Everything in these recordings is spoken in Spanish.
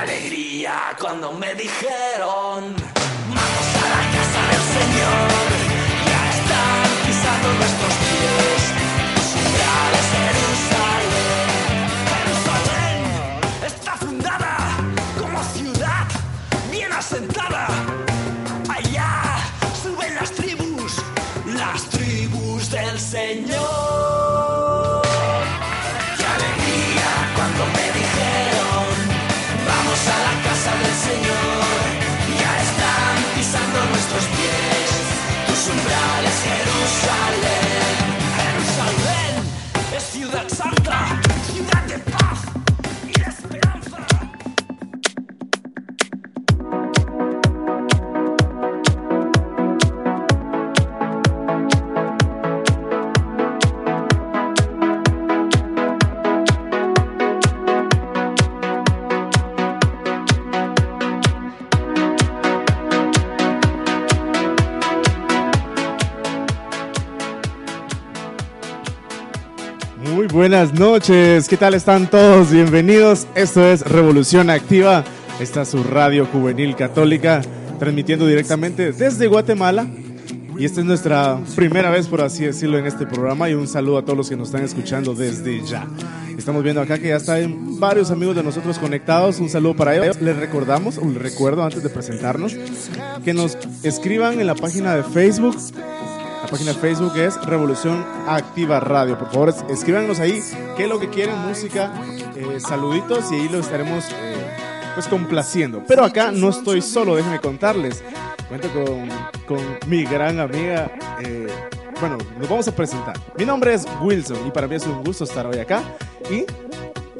alegría cuando me dijeron, vamos a la casa del Señor. Ya están pisando nuestros pies, los umbrales Jerusalén. Jerusalén está fundada como ciudad bien asentada. Allá suben las tribus, las tribus del Señor. Buenas noches, ¿qué tal están todos? Bienvenidos, esto es Revolución Activa, esta es su radio juvenil católica, transmitiendo directamente desde Guatemala. Y esta es nuestra primera vez, por así decirlo, en este programa. Y un saludo a todos los que nos están escuchando desde ya. Estamos viendo acá que ya están varios amigos de nosotros conectados. Un saludo para ellos. Les recordamos, un recuerdo antes de presentarnos, que nos escriban en la página de Facebook página de Facebook es Revolución Activa Radio. Por favor, es- escríbanos ahí qué es lo que quieren, música, eh, saluditos y ahí lo estaremos eh, pues complaciendo. Pero acá no estoy solo, déjenme contarles. Cuento con, con mi gran amiga. eh, bueno, nos vamos a presentar. Mi nombre es Wilson y para mí es un gusto estar hoy acá. Y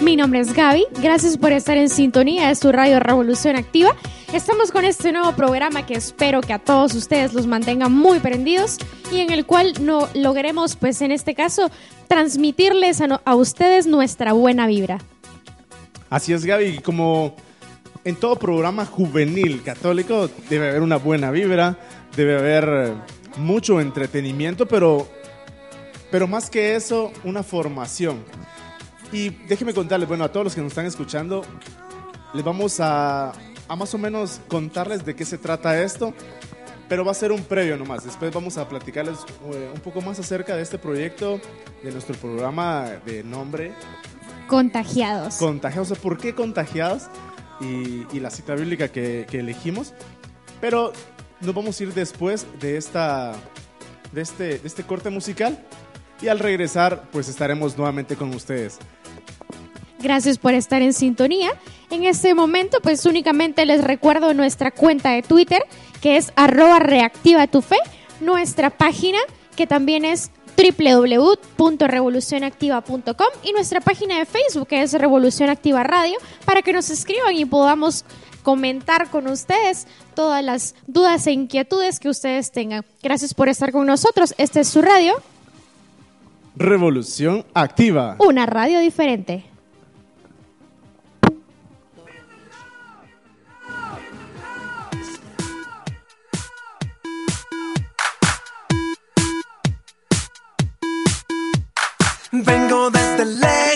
Mi nombre es Gaby, gracias por estar en sintonía de su radio Revolución Activa. Estamos con este nuevo programa que espero que a todos ustedes los mantenga muy prendidos y en el cual no logremos, pues en este caso, transmitirles a, no- a ustedes nuestra buena vibra. Así es, Gaby. Como en todo programa juvenil católico, debe haber una buena vibra, debe haber eh, mucho entretenimiento, pero, pero más que eso, una formación. Y déjenme contarles, bueno, a todos los que nos están escuchando, les vamos a, a más o menos contarles de qué se trata esto, pero va a ser un previo nomás. Después vamos a platicarles eh, un poco más acerca de este proyecto, de nuestro programa de nombre Contagiados. contagiados. O sea, ¿Por qué contagiados? Y, y la cita bíblica que, que elegimos. Pero nos vamos a ir después de, esta, de, este, de este corte musical. Y al regresar, pues estaremos nuevamente con ustedes. Gracias por estar en sintonía. En este momento, pues únicamente les recuerdo nuestra cuenta de Twitter, que es arroba reactiva tu fe, nuestra página, que también es www.revolucionactiva.com y nuestra página de Facebook, que es Revolución Activa Radio, para que nos escriban y podamos comentar con ustedes todas las dudas e inquietudes que ustedes tengan. Gracias por estar con nosotros. Esta es su radio, Revolución activa. una radio diferente. Vengo desde lejos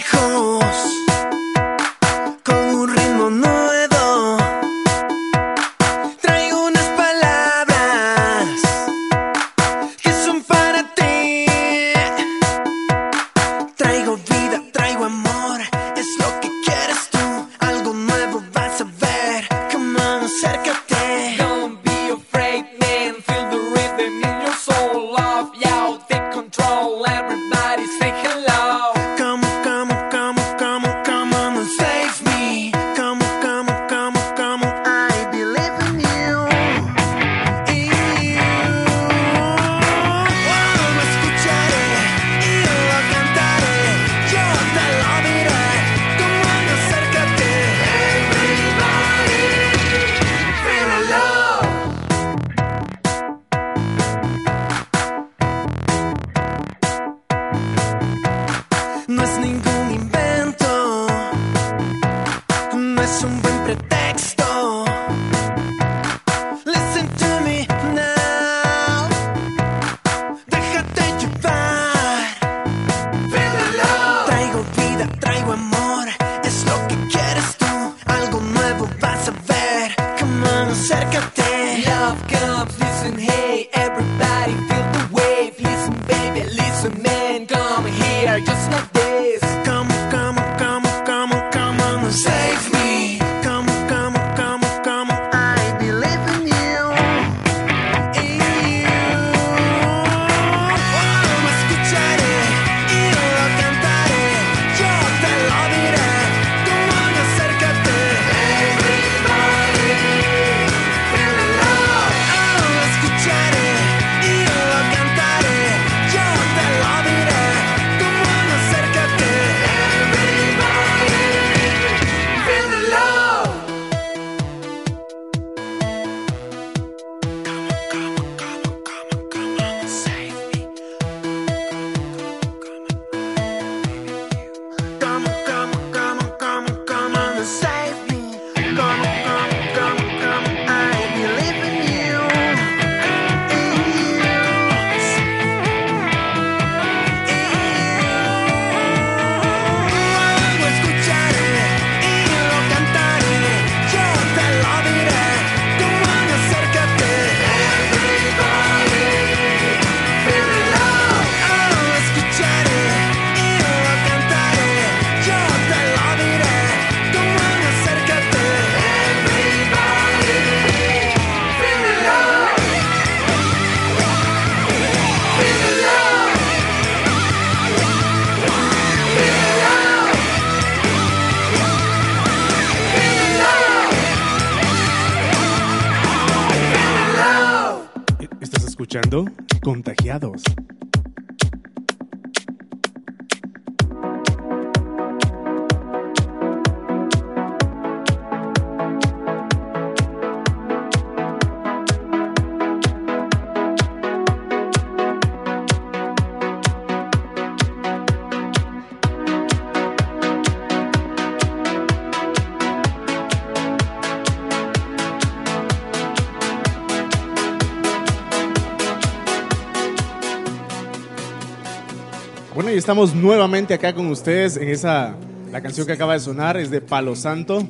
estamos nuevamente acá con ustedes en esa. La canción que acaba de sonar es de Palo Santo,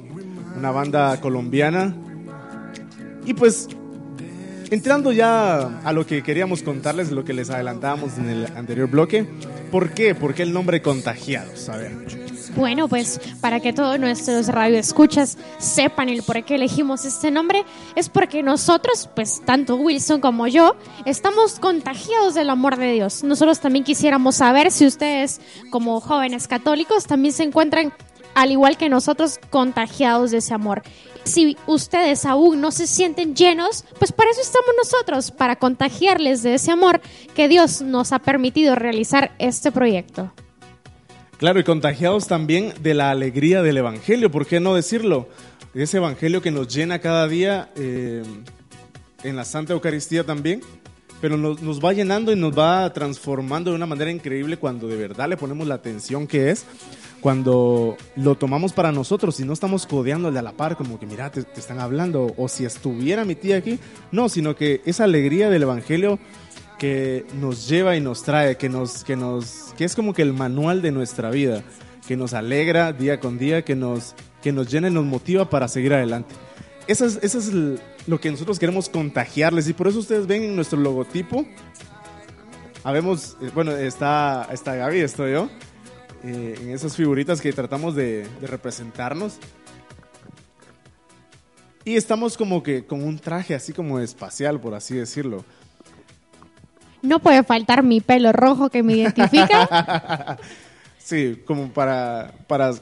una banda colombiana. Y pues, entrando ya a lo que queríamos contarles, lo que les adelantábamos en el anterior bloque. ¿Por qué? ¿Por qué el nombre Contagiados? A ver. Bueno, pues para que todos nuestros radioescuchas sepan el por qué elegimos este nombre, es porque nosotros, pues tanto Wilson como yo, estamos contagiados del amor de Dios. Nosotros también quisiéramos saber si ustedes, como jóvenes católicos, también se encuentran, al igual que nosotros, contagiados de ese amor. Si ustedes aún no se sienten llenos, pues para eso estamos nosotros, para contagiarles de ese amor que Dios nos ha permitido realizar este proyecto. Claro, y contagiados también de la alegría del Evangelio, ¿por qué no decirlo? Ese Evangelio que nos llena cada día eh, en la Santa Eucaristía también, pero nos, nos va llenando y nos va transformando de una manera increíble cuando de verdad le ponemos la atención que es, cuando lo tomamos para nosotros y no estamos codeándole a la par, como que mira, te, te están hablando, o si estuviera mi tía aquí, no, sino que esa alegría del Evangelio que nos lleva y nos trae, que nos, que nos, que es como que el manual de nuestra vida, que nos alegra día con día, que nos, que nos llena y nos motiva para seguir adelante. Eso es, eso es lo que nosotros queremos contagiarles y por eso ustedes ven en nuestro logotipo, habemos, eh, bueno, está, está Gaby, estoy yo, eh, en esas figuritas que tratamos de, de representarnos. Y estamos como que con un traje así como espacial, por así decirlo. No puede faltar mi pelo rojo que me identifica. Sí, como para, para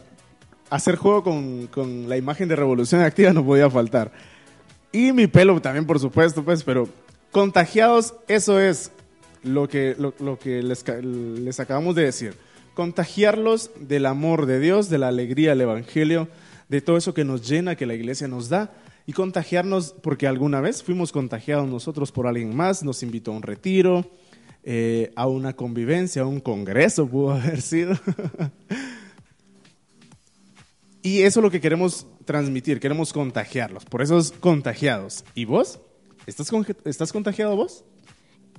hacer juego con, con la imagen de Revolución Activa no podía faltar. Y mi pelo también, por supuesto, pues, pero contagiados, eso es lo que, lo, lo que les, les acabamos de decir. Contagiarlos del amor de Dios, de la alegría del Evangelio, de todo eso que nos llena, que la iglesia nos da. Y contagiarnos porque alguna vez fuimos contagiados nosotros por alguien más, nos invitó a un retiro, eh, a una convivencia, a un congreso pudo haber sido. y eso es lo que queremos transmitir, queremos contagiarlos, por eso es contagiados. ¿Y vos? ¿Estás, conge- ¿Estás contagiado vos?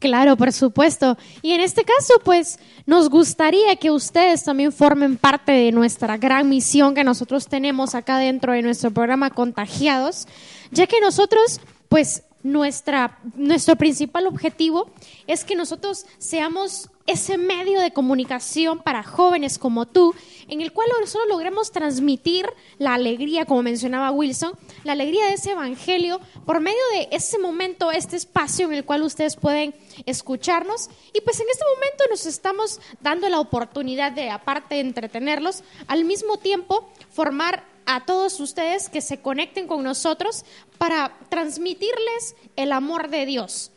Claro, por supuesto. Y en este caso, pues nos gustaría que ustedes también formen parte de nuestra gran misión que nosotros tenemos acá dentro de nuestro programa Contagiados, ya que nosotros, pues nuestra, nuestro principal objetivo es que nosotros seamos ese medio de comunicación para jóvenes como tú, en el cual nosotros logremos transmitir la alegría, como mencionaba Wilson, la alegría de ese evangelio por medio de ese momento, este espacio en el cual ustedes pueden escucharnos. Y pues en este momento nos estamos dando la oportunidad de, aparte de entretenerlos, al mismo tiempo formar a todos ustedes que se conecten con nosotros para transmitirles el amor de Dios.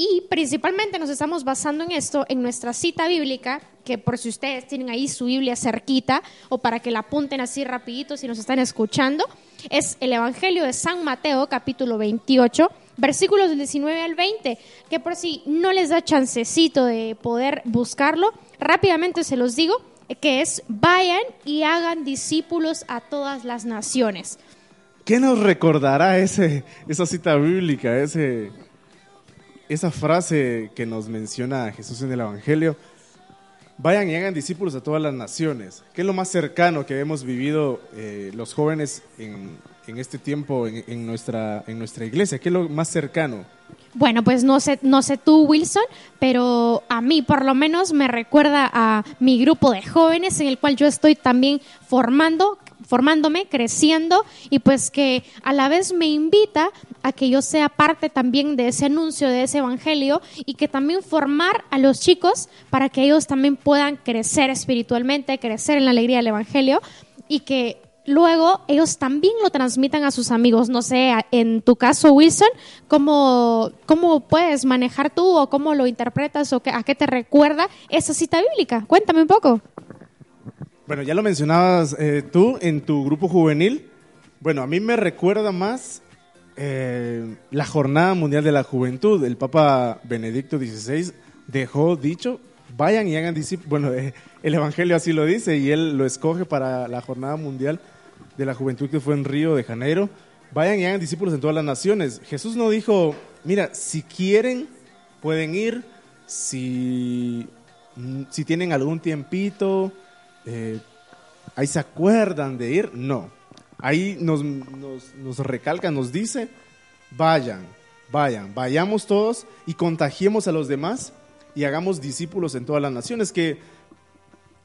Y principalmente nos estamos basando en esto, en nuestra cita bíblica, que por si ustedes tienen ahí su Biblia cerquita o para que la apunten así rapidito si nos están escuchando, es el Evangelio de San Mateo capítulo 28, versículos del 19 al 20, que por si no les da chancecito de poder buscarlo, rápidamente se los digo, que es vayan y hagan discípulos a todas las naciones. ¿Qué nos recordará ese, esa cita bíblica, ese, esa frase que nos menciona Jesús en el Evangelio? Vayan y hagan discípulos a todas las naciones. ¿Qué es lo más cercano que hemos vivido eh, los jóvenes en, en este tiempo en, nuestra, en nuestra iglesia? ¿Qué es lo más cercano? Bueno, pues no sé, no sé tú, Wilson, pero a mí por lo menos me recuerda a mi grupo de jóvenes en el cual yo estoy también formando, formándome, creciendo y pues que a la vez me invita a que yo sea parte también de ese anuncio, de ese evangelio y que también formar a los chicos para que ellos también puedan crecer espiritualmente, crecer en la alegría del evangelio y que luego ellos también lo transmitan a sus amigos. No sé, en tu caso, Wilson, ¿cómo, cómo puedes manejar tú o cómo lo interpretas o qué- a qué te recuerda esa cita bíblica? Cuéntame un poco. Bueno, ya lo mencionabas eh, tú en tu grupo juvenil. Bueno, a mí me recuerda más eh, la Jornada Mundial de la Juventud. El Papa Benedicto XVI dejó dicho, vayan y hagan discípulos. Bueno, eh, el Evangelio así lo dice y él lo escoge para la Jornada Mundial de la Juventud que fue en Río de Janeiro. Vayan y hagan discípulos en todas las naciones. Jesús no dijo, mira, si quieren, pueden ir, si, mm, si tienen algún tiempito, eh, ahí se acuerdan de ir. No. Ahí nos, nos, nos recalca, nos dice, vayan, vayan, vayamos todos y contagiemos a los demás y hagamos discípulos en todas las naciones, que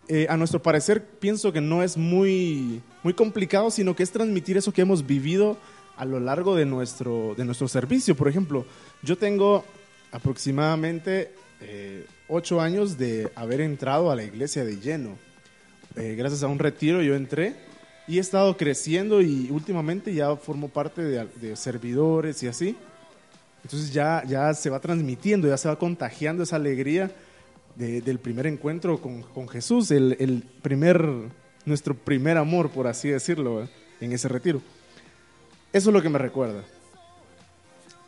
eh, a nuestro parecer pienso que no es muy, muy complicado, sino que es transmitir eso que hemos vivido a lo largo de nuestro, de nuestro servicio. Por ejemplo, yo tengo aproximadamente eh, ocho años de haber entrado a la iglesia de lleno. Eh, gracias a un retiro yo entré y he estado creciendo y últimamente ya formo parte de, servidores y así. Entonces ya, ya se va transmitiendo, ya se va contagiando esa alegría de- del primer encuentro con, Jesús, el, el primer, nuestro primer amor, por así decirlo, ¿eh? en ese retiro. Eso es lo que me recuerda.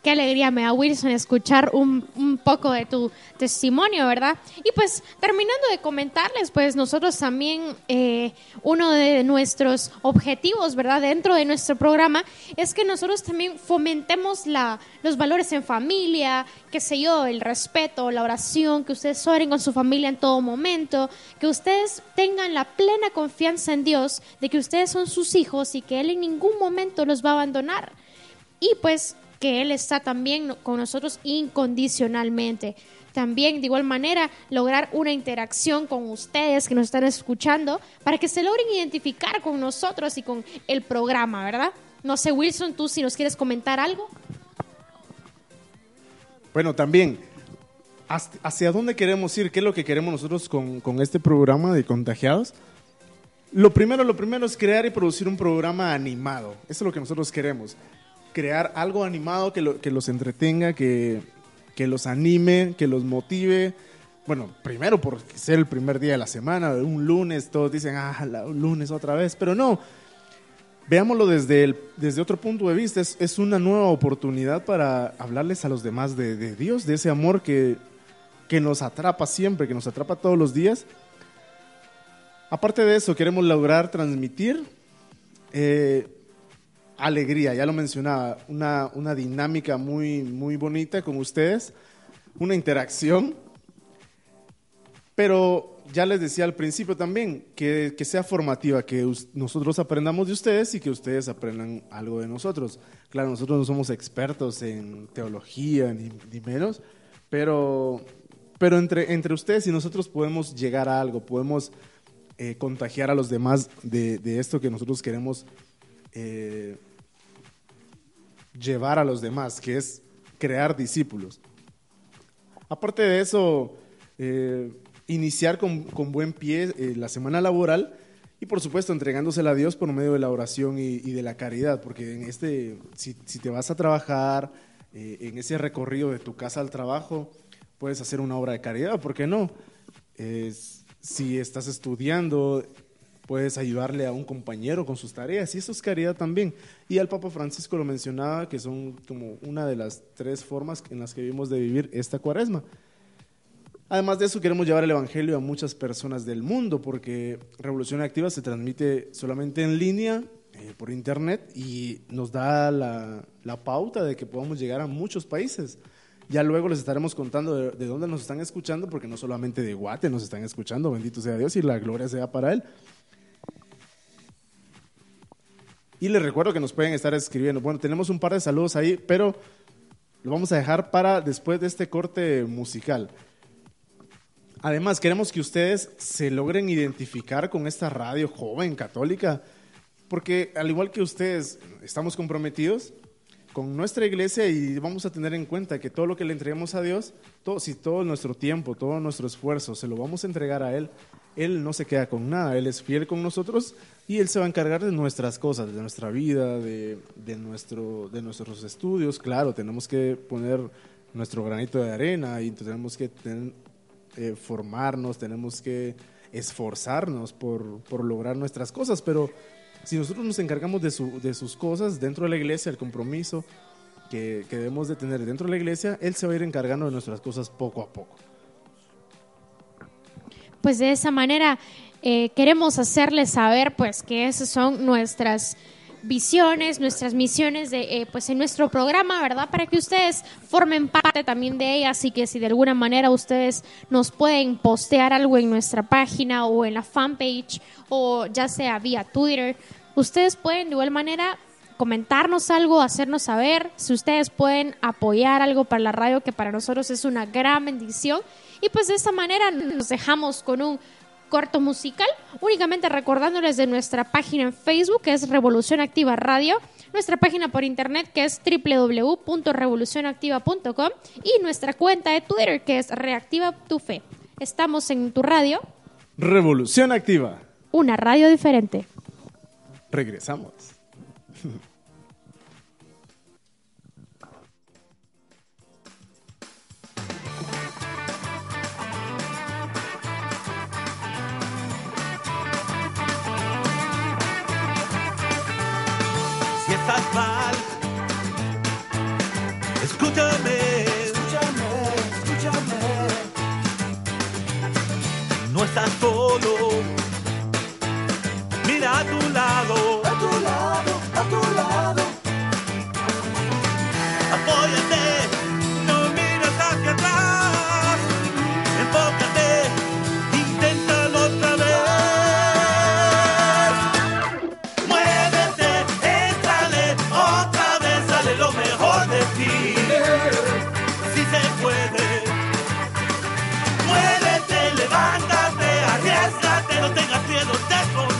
Qué alegría me da, Wilson, escuchar un, un poco de tu testimonio, ¿verdad? Y pues, terminando de comentarles, pues nosotros también, eh, uno de nuestros objetivos, ¿verdad? Dentro de nuestro programa, es que nosotros también fomentemos la, los valores en familia, qué sé yo, el respeto, la oración, que ustedes oren con su familia en todo momento, que ustedes tengan la plena confianza en Dios de que ustedes son sus hijos y que Él en ningún momento los va a abandonar y pues que Él está también con nosotros incondicionalmente. También, de igual manera, lograr una interacción con ustedes que nos están escuchando para que se logren identificar con nosotros y con el programa, ¿verdad? No sé, Wilson, tú si nos quieres comentar algo. Bueno, también, ¿hacia dónde queremos ir? ¿Qué es lo que queremos nosotros con, con este programa de Contagiados? Lo primero, lo primero es crear y producir un programa animado. Eso es lo que nosotros queremos. Crear algo animado que, lo- que los entretenga, que, que los anime, que los motive. Bueno, primero por ser el primer día de la semana, un lunes, todos dicen, ah, la- un lunes otra vez, pero no. Veámoslo desde, desde otro punto de vista, es, una nueva oportunidad para hablarles a los demás de, de Dios, de ese amor que, que nos atrapa siempre, que nos atrapa todos los días. Aparte de eso, queremos lograr transmitir eh, alegría, ya lo mencionaba, una, una dinámica muy, muy bonita con ustedes, una interacción, pero ya les decía al principio también, que, que sea formativa, que nosotros aprendamos de ustedes y que ustedes aprendan algo de nosotros. Claro, nosotros no somos expertos en teología, ni, ni menos, pero, pero entre, entre ustedes y nosotros podemos llegar a algo, podemos eh, contagiar a los demás de, de esto que nosotros queremos eh, llevar a los demás, que es crear discípulos. Aparte de eso, eh, iniciar con, con buen pie eh, la semana laboral y por supuesto entregándosela a Dios por medio de la oración y, de la caridad, porque en este, si, si te vas a trabajar eh, en ese recorrido de tu casa al trabajo, puedes hacer una obra de caridad, ¿por qué no? Si estás estudiando, puedes ayudarle a un compañero con sus tareas, y eso es caridad también. Y al Papa Francisco lo mencionaba, que son como una de las tres formas en las que vivimos de vivir esta cuaresma. Además de eso, queremos llevar el Evangelio a muchas personas del mundo, porque Revolución Activa se transmite solamente en línea, eh, por internet, y nos da la, la pauta de que podamos llegar a muchos países. Ya luego les estaremos contando de, de dónde nos están escuchando, porque no solamente de Guate nos están escuchando, bendito sea Dios y la gloria sea para Él. Y les recuerdo que nos pueden estar escribiendo. Bueno, tenemos un par de saludos ahí, pero lo vamos a dejar para después de este corte musical. Además, queremos que ustedes se logren identificar con esta radio joven católica, porque al igual que ustedes estamos comprometidos con nuestra iglesia y vamos a tener en cuenta que todo lo que le entreguemos a Dios, todo, si todo nuestro tiempo, todo nuestro esfuerzo se lo vamos a entregar a Él, Él no se queda con nada, Él es fiel con nosotros y Él se va a encargar de nuestras cosas, de nuestra vida, de, de nuestro, de nuestros estudios. Claro, tenemos que poner nuestro granito de arena y tenemos que eh, formarnos, tenemos que esforzarnos por, por lograr nuestras cosas, pero si nosotros nos encargamos de, su- de sus cosas dentro de la iglesia, el compromiso que, que debemos de tener dentro de la iglesia, Él se va a ir encargando de nuestras cosas poco a poco. pues de esa manera eh, queremos hacerles saber pues que esas son nuestras visiones, nuestras misiones de, eh, pues en nuestro programa, ¿verdad? Para que ustedes formen parte también de ellas y que si de alguna manera ustedes nos pueden postear algo en nuestra página o en la fanpage o ya sea vía Twitter, ustedes pueden de igual manera comentarnos algo, hacernos saber, si ustedes pueden apoyar algo para la radio, que para nosotros es una gran bendición. Y pues de esta manera nos dejamos con un corto musical, únicamente recordándoles de nuestra página en Facebook, que es Revolución Activa Radio, nuestra página por internet, que es www.revolucionactiva.com, y nuestra cuenta de Twitter, que es Reactiva Tu Fe. Estamos en tu radio, Revolución activa. una radio diferente. Regresamos. por desbordar.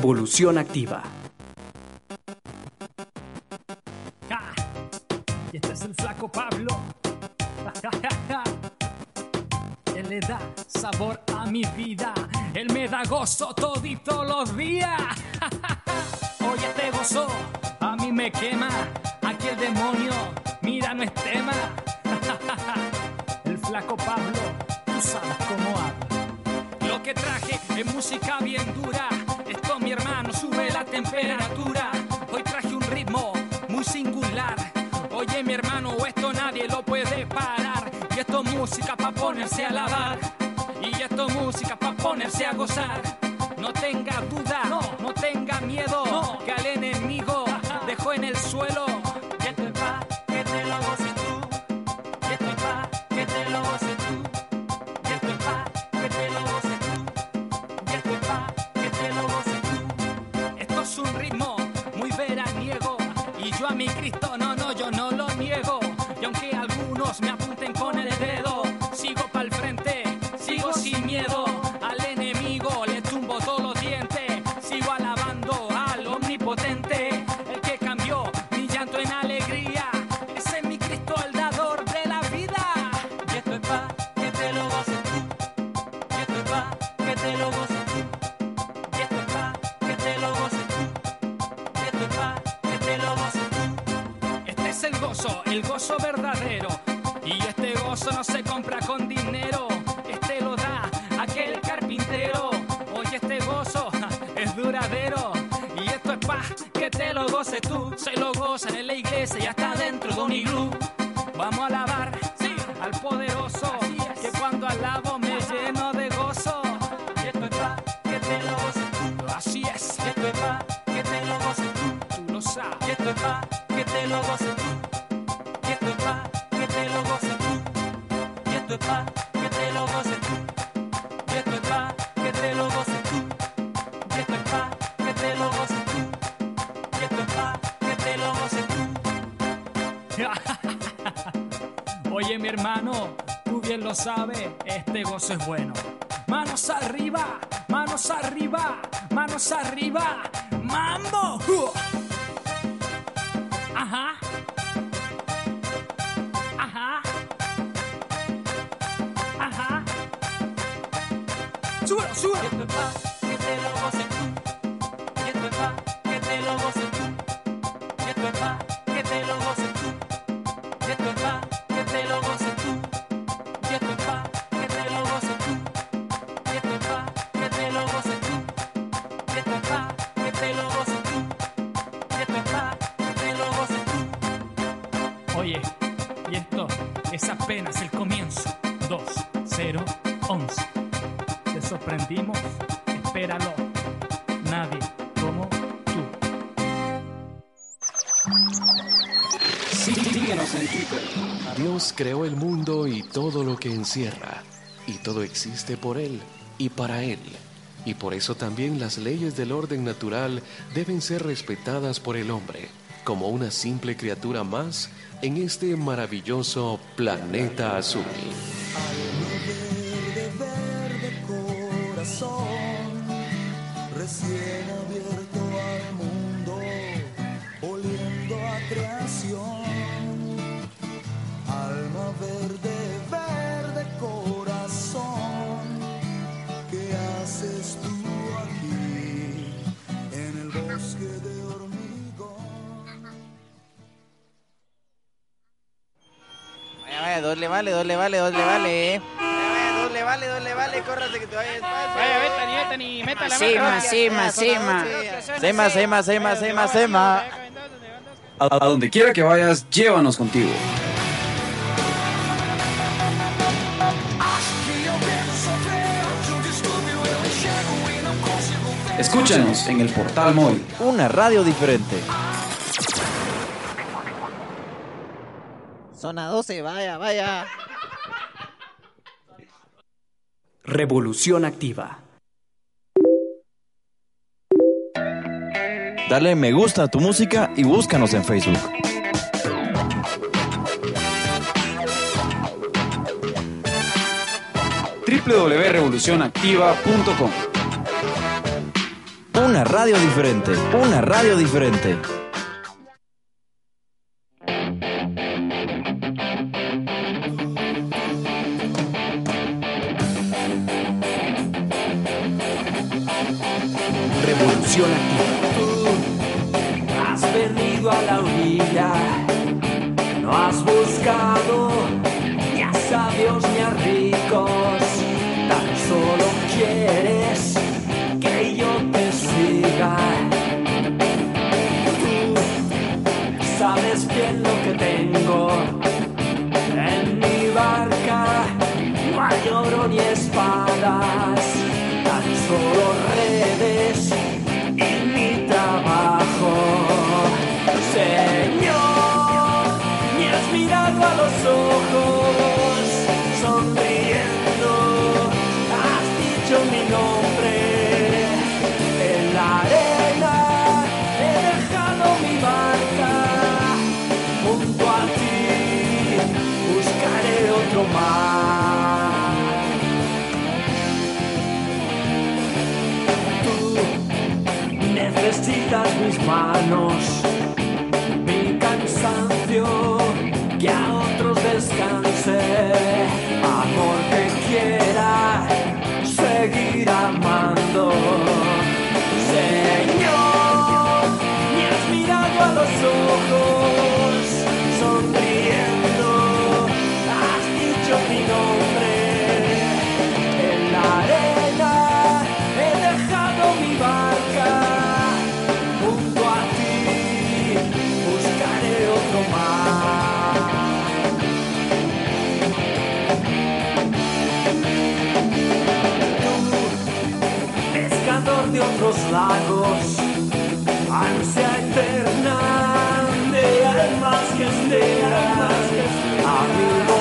Revolución Activa. Cristo. es bueno. Dios creó el mundo y todo lo que encierra, y todo existe por Él y para Él, y por eso también las leyes del orden natural deben ser respetadas por el hombre, como una simple criatura más en este maravilloso planeta azul. vale, dos le vale, eh. Dos le vale, dos le vale, córrase que te vaya despacio. Vaya, Betani, Betani, métala. Sima, sima, sima. Sema, sema, sema, sema, sema. A donde quiera que vayas, llévanos contigo. Escúchanos en el portal móvil. Una radio diferente. Zona 12, vaya, vaya. Revolución Activa. Dale me gusta a tu música y búscanos en Facebook. www.revolucionactiva.com Una radio diferente, una radio diferente. funciona. mis manos, mi cansancio, que a otros descanse, amor que quiera seguir amando. los lagos, ansia eterna de almas que esperan, amigos.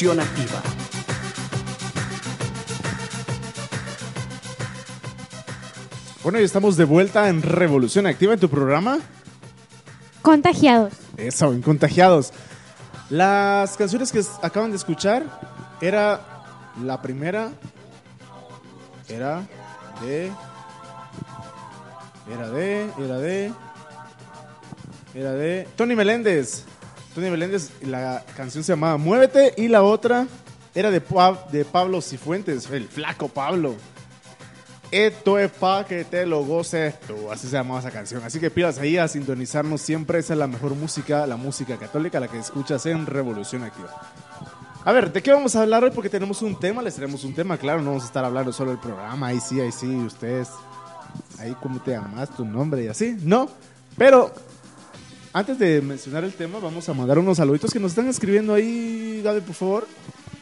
Activa. Bueno, y estamos de vuelta en Revolución Activa en tu programa. Contagiados. Eso, en Contagiados. Las canciones que acaban de escuchar era la primera, era de, era de, era de, era de Tony Meléndez. Tony Meléndez, la canción se llamaba Muévete y la otra era de, de Pablo Cifuentes, el flaco Pablo. Esto es pa' que te lo goces tú. Así se llamaba esa canción. Así que pidas ahí a sintonizarnos siempre. Esa es la mejor música, la música católica, la que escuchas en Revolución Activa. A ver, ¿de qué vamos a hablar hoy? Porque tenemos un tema, les tenemos un tema, claro, no vamos a estar hablando solo del programa, ahí sí, ahí sí, ustedes, ahí cómo te llamas, tu nombre y así, ¿no? Pero antes de mencionar el tema, vamos a mandar unos saluditos que nos están escribiendo ahí, Gaby, por favor.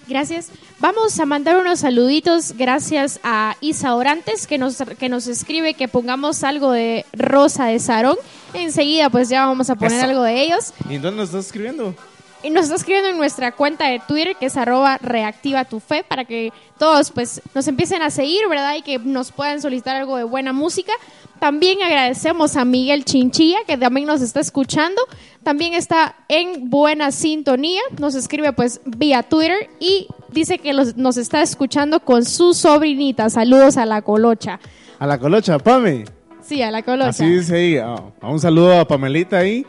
Gracias. Vamos a mandar unos saluditos gracias a Isa Orantes que nos, que nos escribe que pongamos algo de Rosa de Sarón. Enseguida pues ya vamos a poner Eso. algo de ellos. ¿Y en dónde nos estás escribiendo? Y nos está escribiendo en nuestra cuenta de Twitter que es arroba reactiva tu fe para que todos pues nos empiecen a seguir, ¿verdad? Y que nos puedan solicitar algo de buena música. También agradecemos a Miguel Chinchilla que también nos está escuchando. También está en buena sintonía. Nos escribe pues vía Twitter y dice que los- nos está escuchando con su sobrinita. Saludos a la colocha. A la colocha, Pame. Sí, a la colocha. Así dice ahí. ah, un saludo a Pamelita ahí.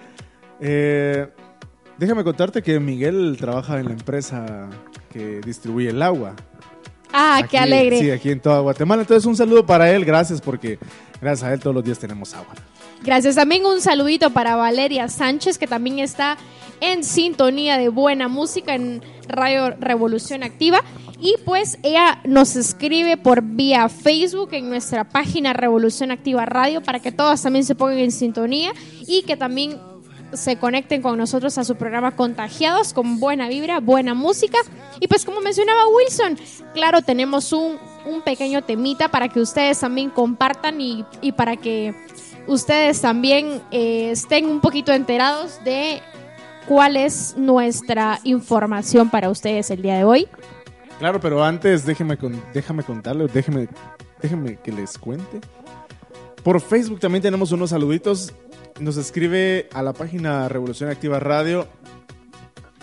Eh, déjame contarte que Miguel trabaja en la empresa que distribuye el agua. Ah, qué alegre. Sí, aquí en toda Guatemala. Entonces, un saludo para él. Gracias porque gracias a él todos los días tenemos agua. Gracias. También un saludito para Valeria Sánchez, que también está en sintonía de buena música en Radio Revolución Activa. Y pues ella nos escribe por vía Facebook en nuestra página Revolución Activa Radio para que todos también se pongan en sintonía y que también se conecten con nosotros a su programa Contagiados con buena vibra, buena música. Y pues como mencionaba Wilson, claro, tenemos un, un pequeño temita para que ustedes también compartan y, y para que ustedes también eh, estén un poquito enterados de cuál es nuestra información para ustedes el día de hoy. Claro, pero antes déjeme, con- déjame contarle, déjeme, déjeme que les cuente. Por Facebook también tenemos unos saluditos. Nos escribe a la página Revolución Activa Radio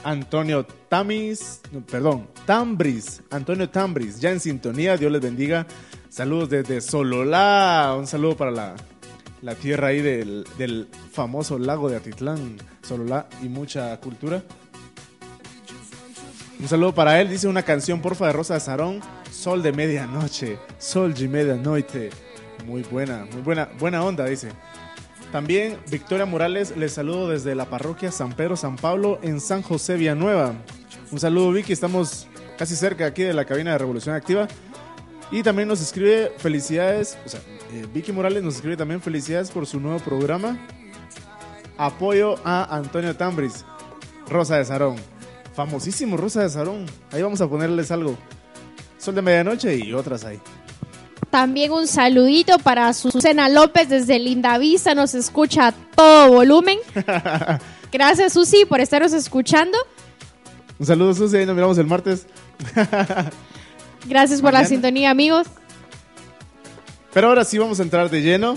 Antonio Tamis, perdón, Tambris, Antonio Tambris, ya en sintonía, Dios les bendiga. Saludos desde Sololá, un saludo para la, la tierra ahí del, del famoso lago de Atitlán, Sololá y mucha cultura. Un saludo para él. Dice una canción, porfa, de Rosa Sarón. Sol de medianoche. Sol de medianoche. Muy buena, muy buena. Buena onda, dice. También Victoria Morales, les saludo desde la parroquia San Pedro San Pablo en San José Villanueva. Un saludo, Vicky. Estamos casi cerca aquí de la cabina de Revolución Activa. Y también nos escribe felicidades. O sea, eh, Vicky Morales nos escribe también felicidades por su nuevo programa. Apoyo a Antonio Tambris. Rosa de Sarón. Famosísimo Rosa de Sarón. Ahí vamos a ponerles algo. Sol de medianoche y otras ahí. También un saludito para Susana López desde Linda Vista, nos escucha a todo volumen. Gracias Susi por estarnos escuchando. Un saludo, Susi. Ahí nos miramos el martes. Gracias por la sintonía, amigos. Pero ahora sí vamos a entrar de lleno.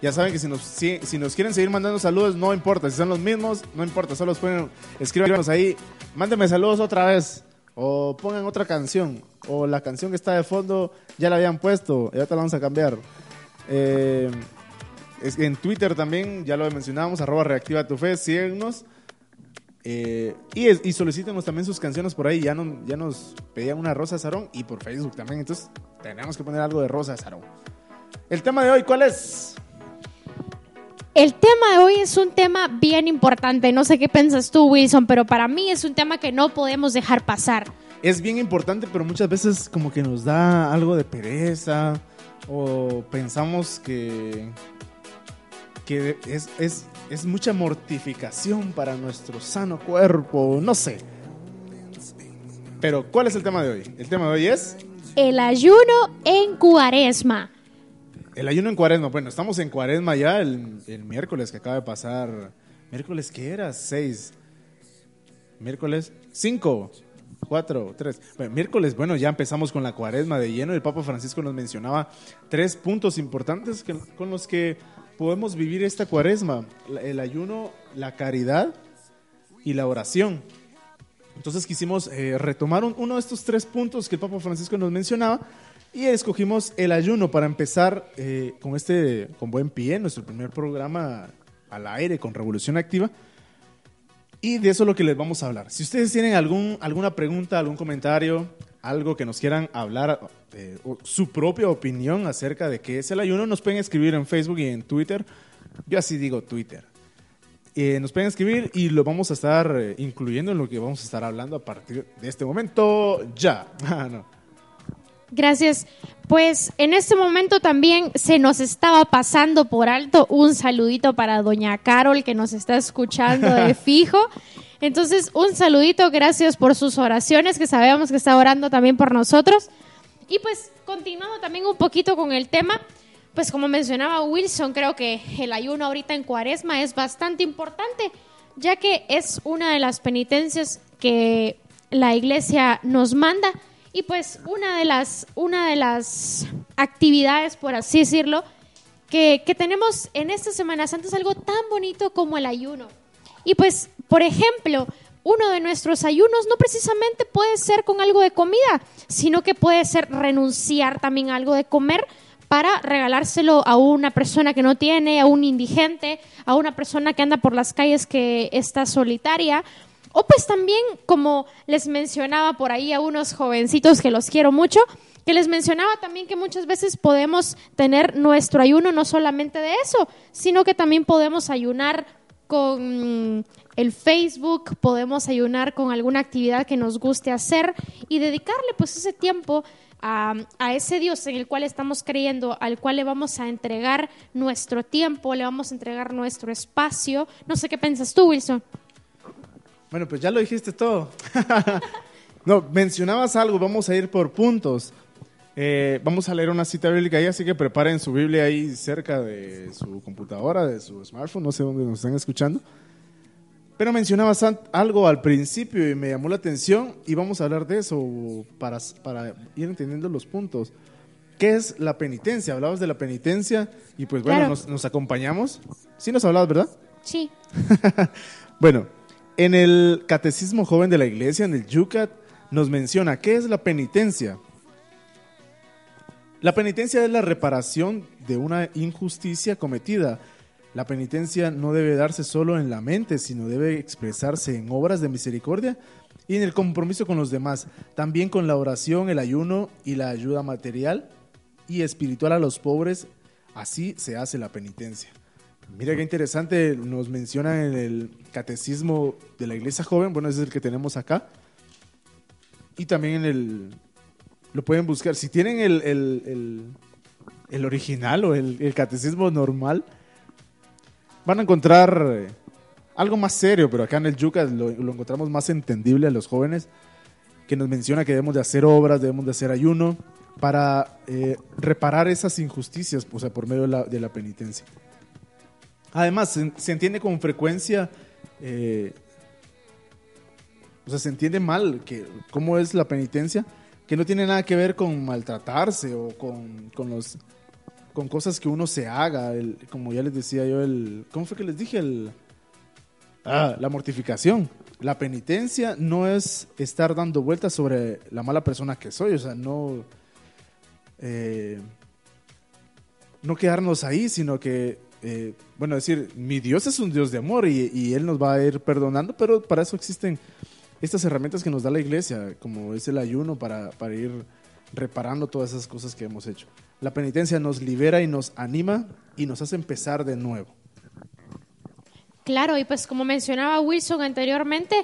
Ya saben que si nos, si, si nos quieren seguir mandando saludos, no importa. Si son los mismos, no importa. Solo pueden escríbanos ahí. Mándenme saludos otra vez. O pongan otra canción. O la canción que está de fondo ya la habían puesto. Y ahorita la vamos a cambiar. Eh, en Twitter también, ya lo mencionábamos, arroba reactiva tu fe, síguenos. Eh, y, y solicítenos también sus canciones por ahí. Ya, no, ya nos pedían una Rosa Sarón y por Facebook también. Entonces tenemos que poner algo de Rosa Sarón. El tema de hoy, ¿cuál es? El tema de hoy es un tema bien importante. No sé qué piensas tú, Wilson, pero para mí es un tema que no podemos dejar pasar. Es bien importante, pero muchas veces como que nos da algo de pereza o pensamos que, que es, es, es mucha mortificación para nuestro sano cuerpo, no sé. Pero, ¿cuál es el tema de hoy? El tema de hoy es El ayuno en cuaresma. El ayuno en cuaresma. Bueno, estamos en cuaresma ya el, miércoles que acaba de pasar. ¿Miércoles qué era? Seis. Miércoles cinco. Cuatro, tres. Bueno, miércoles, bueno, ya empezamos con la cuaresma de lleno. El Papa Francisco nos mencionaba tres puntos importantes con los que podemos vivir esta cuaresma. El ayuno, la caridad y la oración. Entonces quisimos eh, retomar un- uno de estos tres puntos que el Papa Francisco nos mencionaba Y escogimos el ayuno para empezar eh, con este, con buen pie, nuestro primer programa al aire con Revolución Activa. Y de eso es lo que les vamos a hablar. Si ustedes tienen algún, alguna pregunta, algún comentario, algo que nos quieran hablar, eh, su propia opinión acerca de qué es el ayuno, nos pueden escribir en Facebook y en Twitter. Yo así digo Twitter. Eh, nos pueden escribir y lo vamos a estar eh, incluyendo en lo que vamos a estar hablando a partir de este momento ya. Ah, no. Gracias. Pues en este momento también se nos estaba pasando por alto un saludito para doña Carol que nos está escuchando de fijo. Entonces, un saludito, gracias por sus oraciones, que sabemos que está orando también por nosotros. Y pues, continuando también un poquito con el tema, pues como mencionaba Wilson, creo que el ayuno ahorita en cuaresma es bastante importante, ya que es una de las penitencias que la iglesia nos manda y pues una de las, una de las actividades, por así decirlo, que, que tenemos en esta Semana Santa es algo tan bonito como el ayuno. Y pues, por ejemplo, uno de nuestros ayunos no precisamente puede ser con algo de comida, sino que puede ser renunciar también a algo de comer para regalárselo a una persona que no tiene, a un indigente, a una persona que anda por las calles que está solitaria. O pues también, como les mencionaba por ahí a unos jovencitos que los quiero mucho, que les mencionaba también que muchas veces podemos tener nuestro ayuno no solamente de eso, sino que también podemos ayunar con el Facebook, podemos ayunar con alguna actividad que nos guste hacer y dedicarle pues ese tiempo a, a, ese Dios en el cual estamos creyendo, al cual le vamos a entregar nuestro tiempo, le vamos a entregar nuestro espacio. No sé qué piensas tú, Wilson. Bueno, pues ya lo dijiste todo. no, mencionabas algo, vamos a ir por puntos. Eh, vamos a leer una cita bíblica ahí, así que preparen su Biblia ahí cerca de su computadora, de su smartphone, no sé dónde nos están escuchando. Pero mencionabas algo al principio y me llamó la atención y vamos a hablar de eso para, para ir entendiendo los puntos. ¿Qué es la penitencia? Hablabas de la penitencia y pues bueno, Claro. nos, nos acompañamos. Sí nos hablabas, ¿verdad? Sí. Bueno, en el Catecismo Joven de la Iglesia, en el Yucat, nos menciona qué es la penitencia. La penitencia es la reparación de una injusticia cometida. La penitencia no debe darse solo en la mente, sino debe expresarse en obras de misericordia y en el compromiso con los demás, también con la oración, el ayuno y la ayuda material y espiritual a los pobres. Así se hace la penitencia. Mira qué interesante, nos mencionan en el catecismo de la iglesia joven, bueno, es el que tenemos acá. Y también en el, lo pueden buscar, si tienen el, el, el- original o el, catecismo normal, van a encontrar eh, algo más serio, pero acá en el Yucas lo, encontramos más entendible a los jóvenes, que nos menciona que debemos de hacer obras, debemos de hacer ayuno para eh, reparar esas injusticias, o sea, por medio de la penitencia. Además, se, entiende con frecuencia, eh, o sea, se entiende mal que cómo es la penitencia, que no tiene nada que ver con maltratarse o con, con los con cosas que uno se haga, como ya les decía yo, el ¿cómo fue que les dije? El, ah, la mortificación. La penitencia no es estar dando vueltas sobre la mala persona que soy, o sea, no eh, no quedarnos ahí, sino que, eh, bueno, decir, mi Dios es un Dios de amor y, Él nos va a ir perdonando, pero para eso existen estas herramientas que nos da la iglesia, como es el ayuno para ir reparando todas esas cosas que hemos hecho. La penitencia nos libera y nos anima y nos hace empezar de nuevo. Claro, y pues como mencionaba Wilson anteriormente,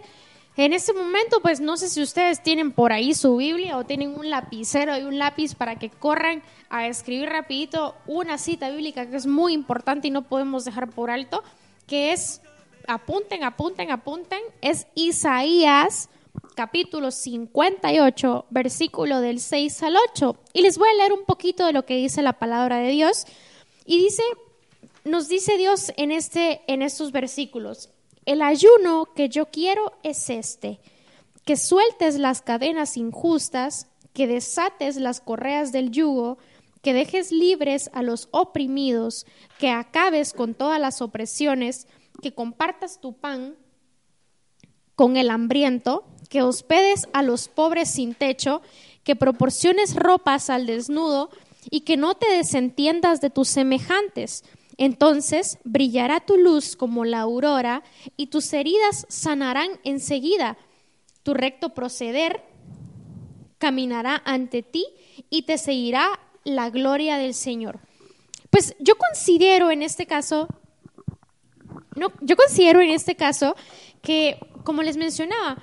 en este momento, pues no sé si ustedes tienen por ahí su Biblia o tienen un lapicero y un lápiz para que corran a escribir rapidito una cita bíblica que es muy importante y no podemos dejar por alto, que es, apunten, apunten, apunten, es Isaías capítulo 58, versículo del 6 al 8. Y les voy a leer un poquito de lo que dice la palabra de Dios. Y dice, nos dice Dios en, este, en estos versículos, el ayuno que yo quiero es este, que sueltes las cadenas injustas, que desates las correas del yugo, que dejes libres a los oprimidos, que acabes con todas las opresiones, que compartas tu pan con el hambriento, que hospedes a los pobres sin techo, que proporciones ropas al desnudo y que no te desentiendas de tus semejantes. Entonces brillará tu luz como la aurora y tus heridas sanarán enseguida. Tu recto proceder caminará ante ti y te seguirá la gloria del Señor. Pues yo considero en este caso, no, yo considero en este caso que, como les mencionaba,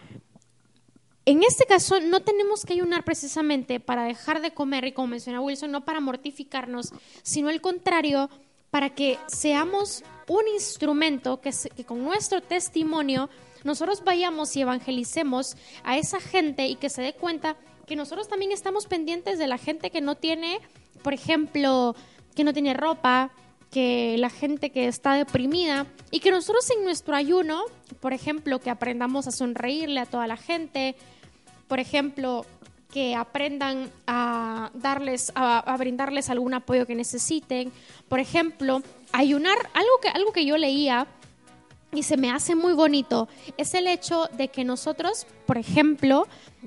en este caso no tenemos que ayunar precisamente para dejar de comer, y como mencionaba Wilson, no para mortificarnos, sino al contrario, para que seamos un instrumento que, con nuestro testimonio nosotros vayamos y evangelicemos a esa gente y que se dé cuenta que nosotros también estamos pendientes de la gente que no tiene, por ejemplo, que no tiene ropa, que la gente que está deprimida y que nosotros en nuestro ayuno, por ejemplo, que aprendamos a sonreírle a toda la gente, por ejemplo, que aprendan a darles, a, brindarles algún apoyo que necesiten. Por ejemplo, ayunar, algo que, algo que yo leía y se me hace muy bonito, es el hecho de que nosotros, por ejemplo,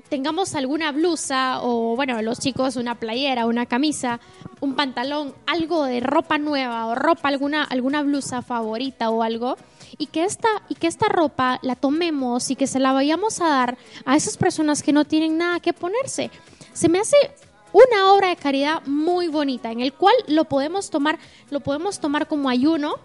tengamos alguna blusa o, bueno, los chicos una playera, una camisa, un pantalón, algo de ropa nueva o ropa, alguna, alguna blusa favorita o algo, y que, esta, y que esta ropa la tomemos y que se la vayamos a dar a esas personas que no tienen nada que ponerse. Se me hace una obra de caridad muy bonita, en el cual lo podemos tomar, lo podemos tomar como ayuno,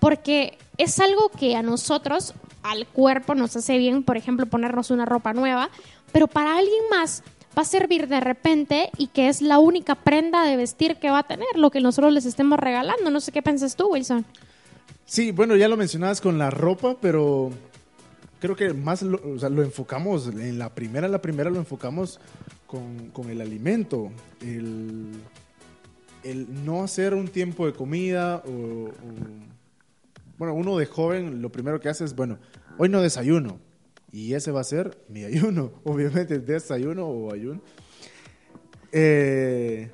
porque es algo que a nosotros, al cuerpo, nos hace bien, por ejemplo, ponernos una ropa nueva, pero para alguien más va a servir de repente y que es la única prenda de vestir que va a tener, lo que nosotros les estemos regalando. No sé qué piensas tú, Wilson. Sí, bueno, ya lo mencionabas con la ropa, pero creo que más lo, enfocamos, en la primera, la primera lo enfocamos con, con el alimento, el, el no hacer un tiempo de comida o, o- bueno, uno de joven lo primero que hace es, bueno, hoy no desayuno y ese va a ser mi ayuno, obviamente desayuno o ayuno. Eh,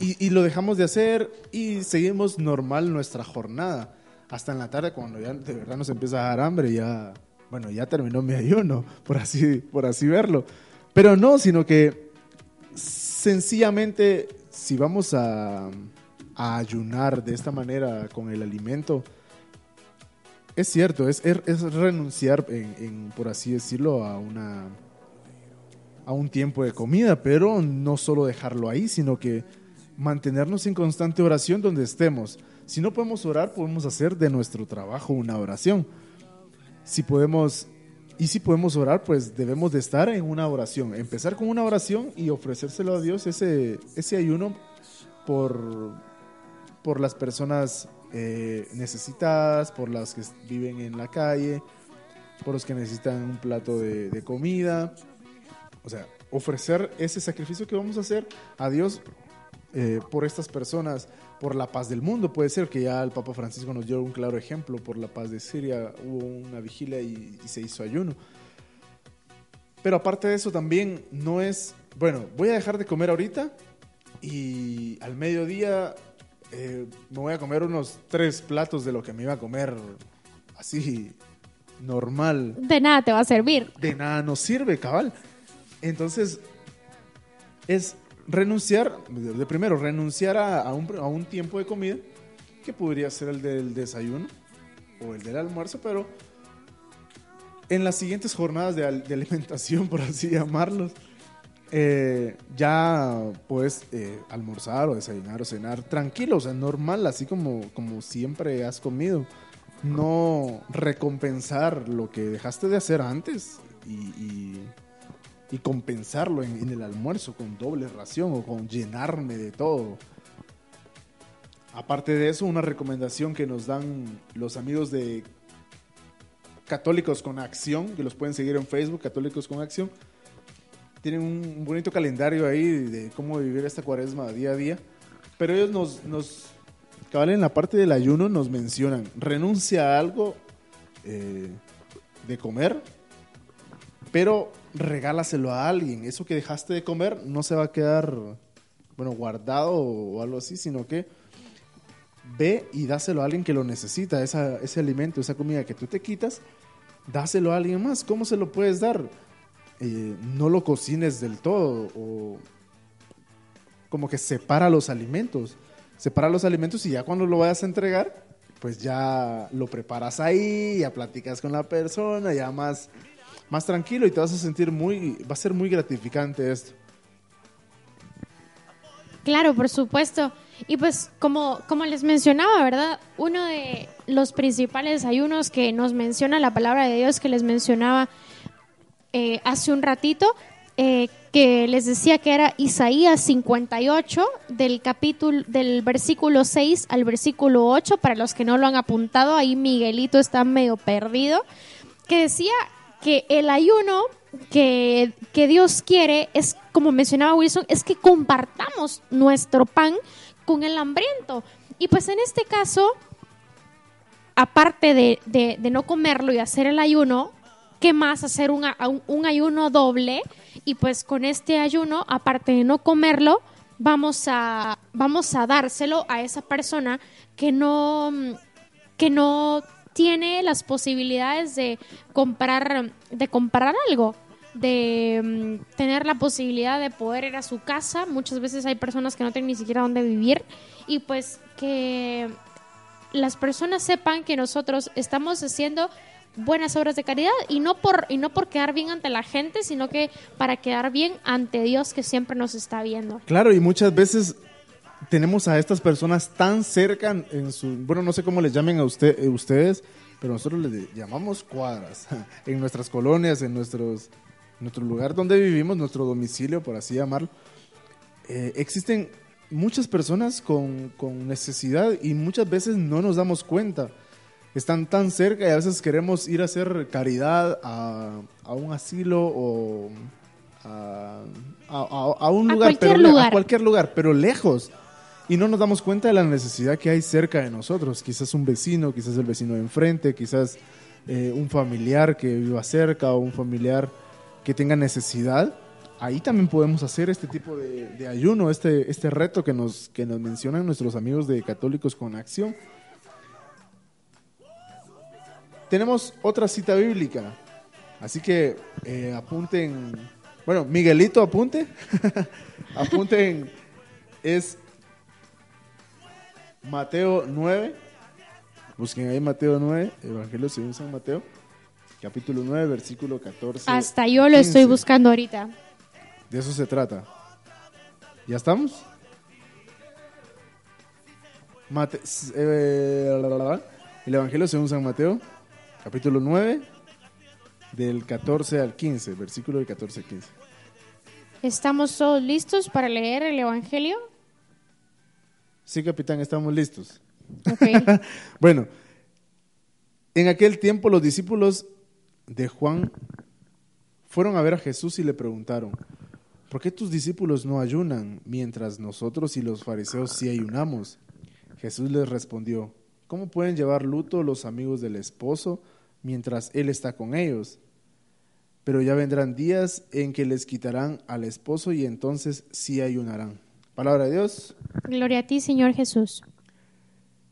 y, lo dejamos de hacer y seguimos normal nuestra jornada. Hasta en la tarde, cuando ya de verdad nos empieza a dar hambre, ya, bueno, ya terminó mi ayuno, por así, por así verlo. Pero no, sino que sencillamente, si vamos a, a ayunar de esta manera con el alimento, es cierto, es, es- renunciar, en, en, por así decirlo, a una a un tiempo de comida, pero no solo dejarlo ahí, sino que mantenernos en constante oración donde estemos. Si no podemos orar, podemos hacer de nuestro trabajo una oración. Si podemos y si podemos orar, pues debemos de estar en una oración, empezar con una oración y ofrecérselo a Dios ese ese ayuno por por las personas eh, necesitadas, por las que viven en la calle, por los que necesitan un plato de, de comida. O sea, ofrecer ese sacrificio que vamos a hacer a Dios eh, por estas personas, por la paz del mundo. Puede ser que ya el Papa Francisco nos dio un claro ejemplo, por la paz de Siria hubo una vigilia y, y se hizo ayuno. Pero aparte de eso también no es, bueno, voy a dejar de comer ahorita y al mediodía eh, me voy a comer unos tres platos de lo que me iba a comer así normal De nada te va a servir. de nada nos sirve, cabal. Entonces, es renunciar, de primero, renunciar a, a un, a un tiempo de comida, que podría ser el del desayuno o el del almuerzo, pero en las siguientes jornadas de, al- de alimentación, por así llamarlos, eh, ya puedes eh, almorzar o desayunar o cenar tranquilo, o sea, normal, así como, como siempre has comido. No recompensar lo que dejaste de hacer antes y- y compensarlo en, el almuerzo con doble ración o con llenarme de todo. Aparte de eso, una recomendación que nos dan los amigos de Católicos con Acción, que los pueden seguir en Facebook, Católicos con Acción. Tienen un bonito calendario ahí de cómo vivir esta cuaresma día a día. Pero ellos nos, nos cabal en la parte del ayuno nos mencionan, renuncia a algo eh, de comer, pero regálaselo a alguien. Eso que dejaste de comer no se va a quedar, bueno, guardado o algo así, sino que ve y dáselo a alguien que lo necesita, ese alimento, esa comida que tú te quitas, dáselo a alguien más. ¿Cómo se lo puedes dar? eh, no lo cocines del todo o como que separa los alimentos. Separa los alimentos y ya cuando lo vayas a entregar, pues ya lo preparas ahí, ya platicas con la persona, ya más, más tranquilo y te vas a sentir muy, va a ser muy gratificante esto. Claro, por supuesto. Y pues como, como les mencionaba, ¿verdad? Uno de los principales ayunos que nos menciona la palabra de Dios que les mencionaba eh, hace un ratito, eh, que les decía que era Isaías 58 del capítulo del versículo 6 al versículo 8 para los que no lo han apuntado ahí Miguelito está medio perdido que decía que el ayuno que, que Dios quiere es como mencionaba Wilson es que compartamos nuestro pan con el hambriento y pues en este caso aparte de, de- no comerlo y hacer el ayuno ¿qué más? Hacer un, un- un ayuno doble y pues con este ayuno, aparte de no comerlo, vamos a, vamos a dárselo a esa persona que no, que no tiene las posibilidades de comprar, de comprar algo de mm, tener la posibilidad de poder ir a su casa. Muchas veces hay personas que no tienen ni siquiera dónde vivir y pues que las personas sepan que nosotros estamos haciendo buenas obras de caridad y no por y no por quedar bien ante la gente, sino que para quedar bien ante Dios que siempre nos está viendo. Claro, y muchas veces tenemos a estas personas tan cerca en su, bueno, no sé cómo les llamen a usted, eh, ustedes, pero nosotros les llamamos cuadras en nuestras colonias, en nuestros nuestro lugar donde vivimos, nuestro domicilio, por así llamarlo. eh, existen muchas personas con, con necesidad y muchas veces no nos damos cuenta. Están tan cerca y a veces queremos ir a hacer caridad a, a un asilo o a, a- a- a un A lugar, cualquier pero lugar. a cualquier lugar, pero lejos. Y no nos damos cuenta de la necesidad que hay cerca de nosotros. Quizás un vecino, quizás el vecino de enfrente, quizás eh, un familiar que viva cerca o un familiar que tenga necesidad. Ahí también podemos hacer este tipo de, ayuno, este, este reto que nos, que nos mencionan nuestros amigos de Católicos con Acción. Tenemos otra cita bíblica, así que eh, apunten, bueno, Miguelito apunte, apunten, es Mateo 9, busquen ahí Mateo 9, Evangelio según San Mateo, capítulo 9, versículo 14. Hasta yo lo estoy 15. buscando ahorita. De eso se trata. ¿Ya estamos? Mate- eh, la, la, la. el Evangelio según San Mateo, capítulo 9, del 14 al 15, versículo del 14 al 15. ¿Estamos todos listos para leer el Evangelio? Sí, capitán, estamos listos. Bueno, en aquel tiempo los discípulos de Juan fueron a ver a Jesús y le preguntaron, ¿por qué tus discípulos no ayunan mientras nosotros y los fariseos sí ayunamos? Jesús les respondió, ¿cómo pueden llevar luto los amigos del esposo mientras él está con ellos? Pero ya vendrán días en que les quitarán al esposo y entonces sí ayunarán. Palabra de Dios. Gloria a ti, Señor Jesús.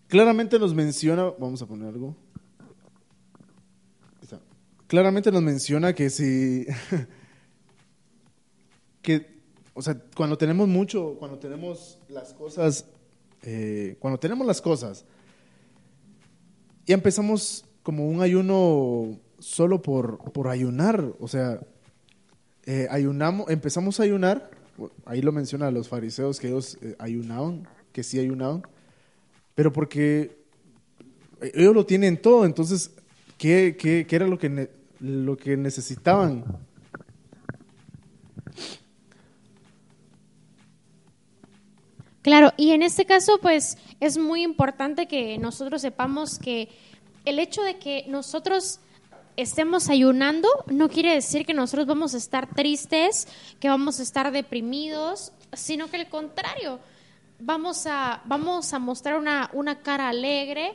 Claramente nos menciona, vamos a poner algo. Claramente nos menciona que si, que, o sea, cuando tenemos mucho, cuando tenemos las cosas, eh, cuando tenemos las cosas, y empezamos como un ayuno solo por, por ayunar, o sea, eh, ayunamos, empezamos a ayunar, ahí lo menciona los fariseos que ellos eh, ayunaban, que sí ayunaban, pero porque ellos lo tienen todo, entonces, ¿qué, qué, qué era lo que, lo que necesitaban? Claro, y en este caso, pues es muy importante que nosotros sepamos que el hecho de que nosotros estemos ayunando no quiere decir que nosotros vamos a estar tristes, que vamos a estar deprimidos, sino que al contrario, vamos a, vamos a mostrar una, una cara alegre,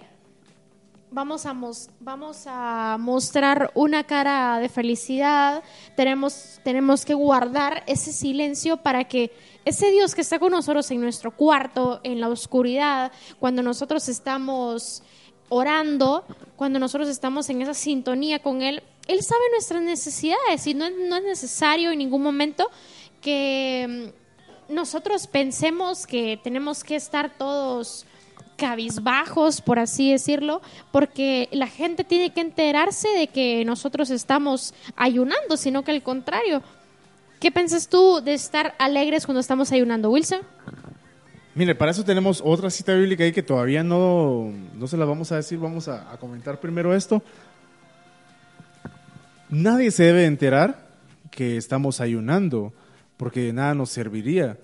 vamos a, mos- vamos a mostrar una cara de felicidad, tenemos, tenemos que guardar ese silencio para que ese Dios que está con nosotros en nuestro cuarto, en la oscuridad, cuando nosotros estamos orando, cuando nosotros estamos en esa sintonía con Él, Él sabe nuestras necesidades y no, es- no es necesario en ningún momento que mm, nosotros pensemos que tenemos que estar todos cabizbajos, por así decirlo, porque la gente tiene que enterarse de que nosotros estamos ayunando, sino que al contrario. ¿Qué piensas tú de estar alegres cuando estamos ayunando, Wilson? Mire, para eso tenemos otra cita bíblica ahí que todavía no, no se la vamos a decir, vamos a, a comentar primero esto. Nadie se debe enterar que estamos ayunando, porque de nada nos serviría.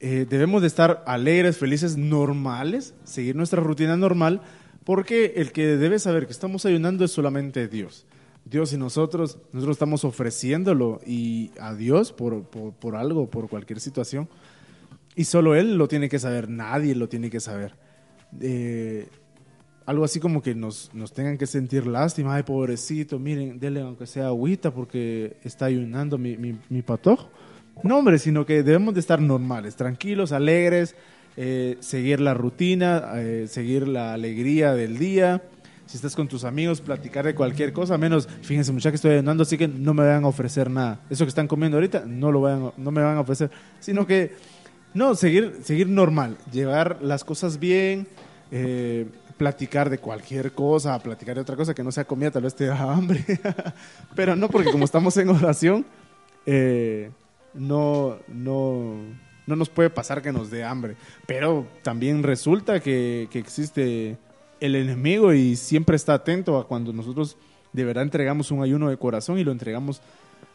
Eh, debemos de estar alegres, felices, normales, seguir nuestra rutina normal, porque el que debe saber que estamos ayunando es solamente Dios. Dios y nosotros, nosotros estamos ofreciéndolo y a Dios por, por, por algo, por cualquier situación. Y solo Él lo tiene que saber, nadie lo tiene que saber. Eh, algo así como que nos, nos tengan que sentir lástima, ay pobrecito, miren, denle aunque sea agüita porque está ayunando mi, mi, mi patojo. No, hombre, sino que debemos de estar normales, tranquilos, alegres, eh, seguir la rutina, eh, seguir la alegría del día. Si estás con tus amigos, platicar de cualquier cosa, menos, fíjense muchachos, estoy ayunando, así que no me van a ofrecer nada. Eso que están comiendo ahorita, no, lo vayan, a- no me van a ofrecer, sino que, no, seguir, seguir normal, llevar las cosas bien, eh, platicar de cualquier cosa, platicar de otra cosa que no sea comida, tal vez te da hambre. Pero no, porque como estamos en oración, eh, no, no, no nos puede pasar que nos dé hambre. Pero también resulta que, que existe el enemigo y siempre está atento a cuando nosotros de verdad entregamos un ayuno de corazón y lo entregamos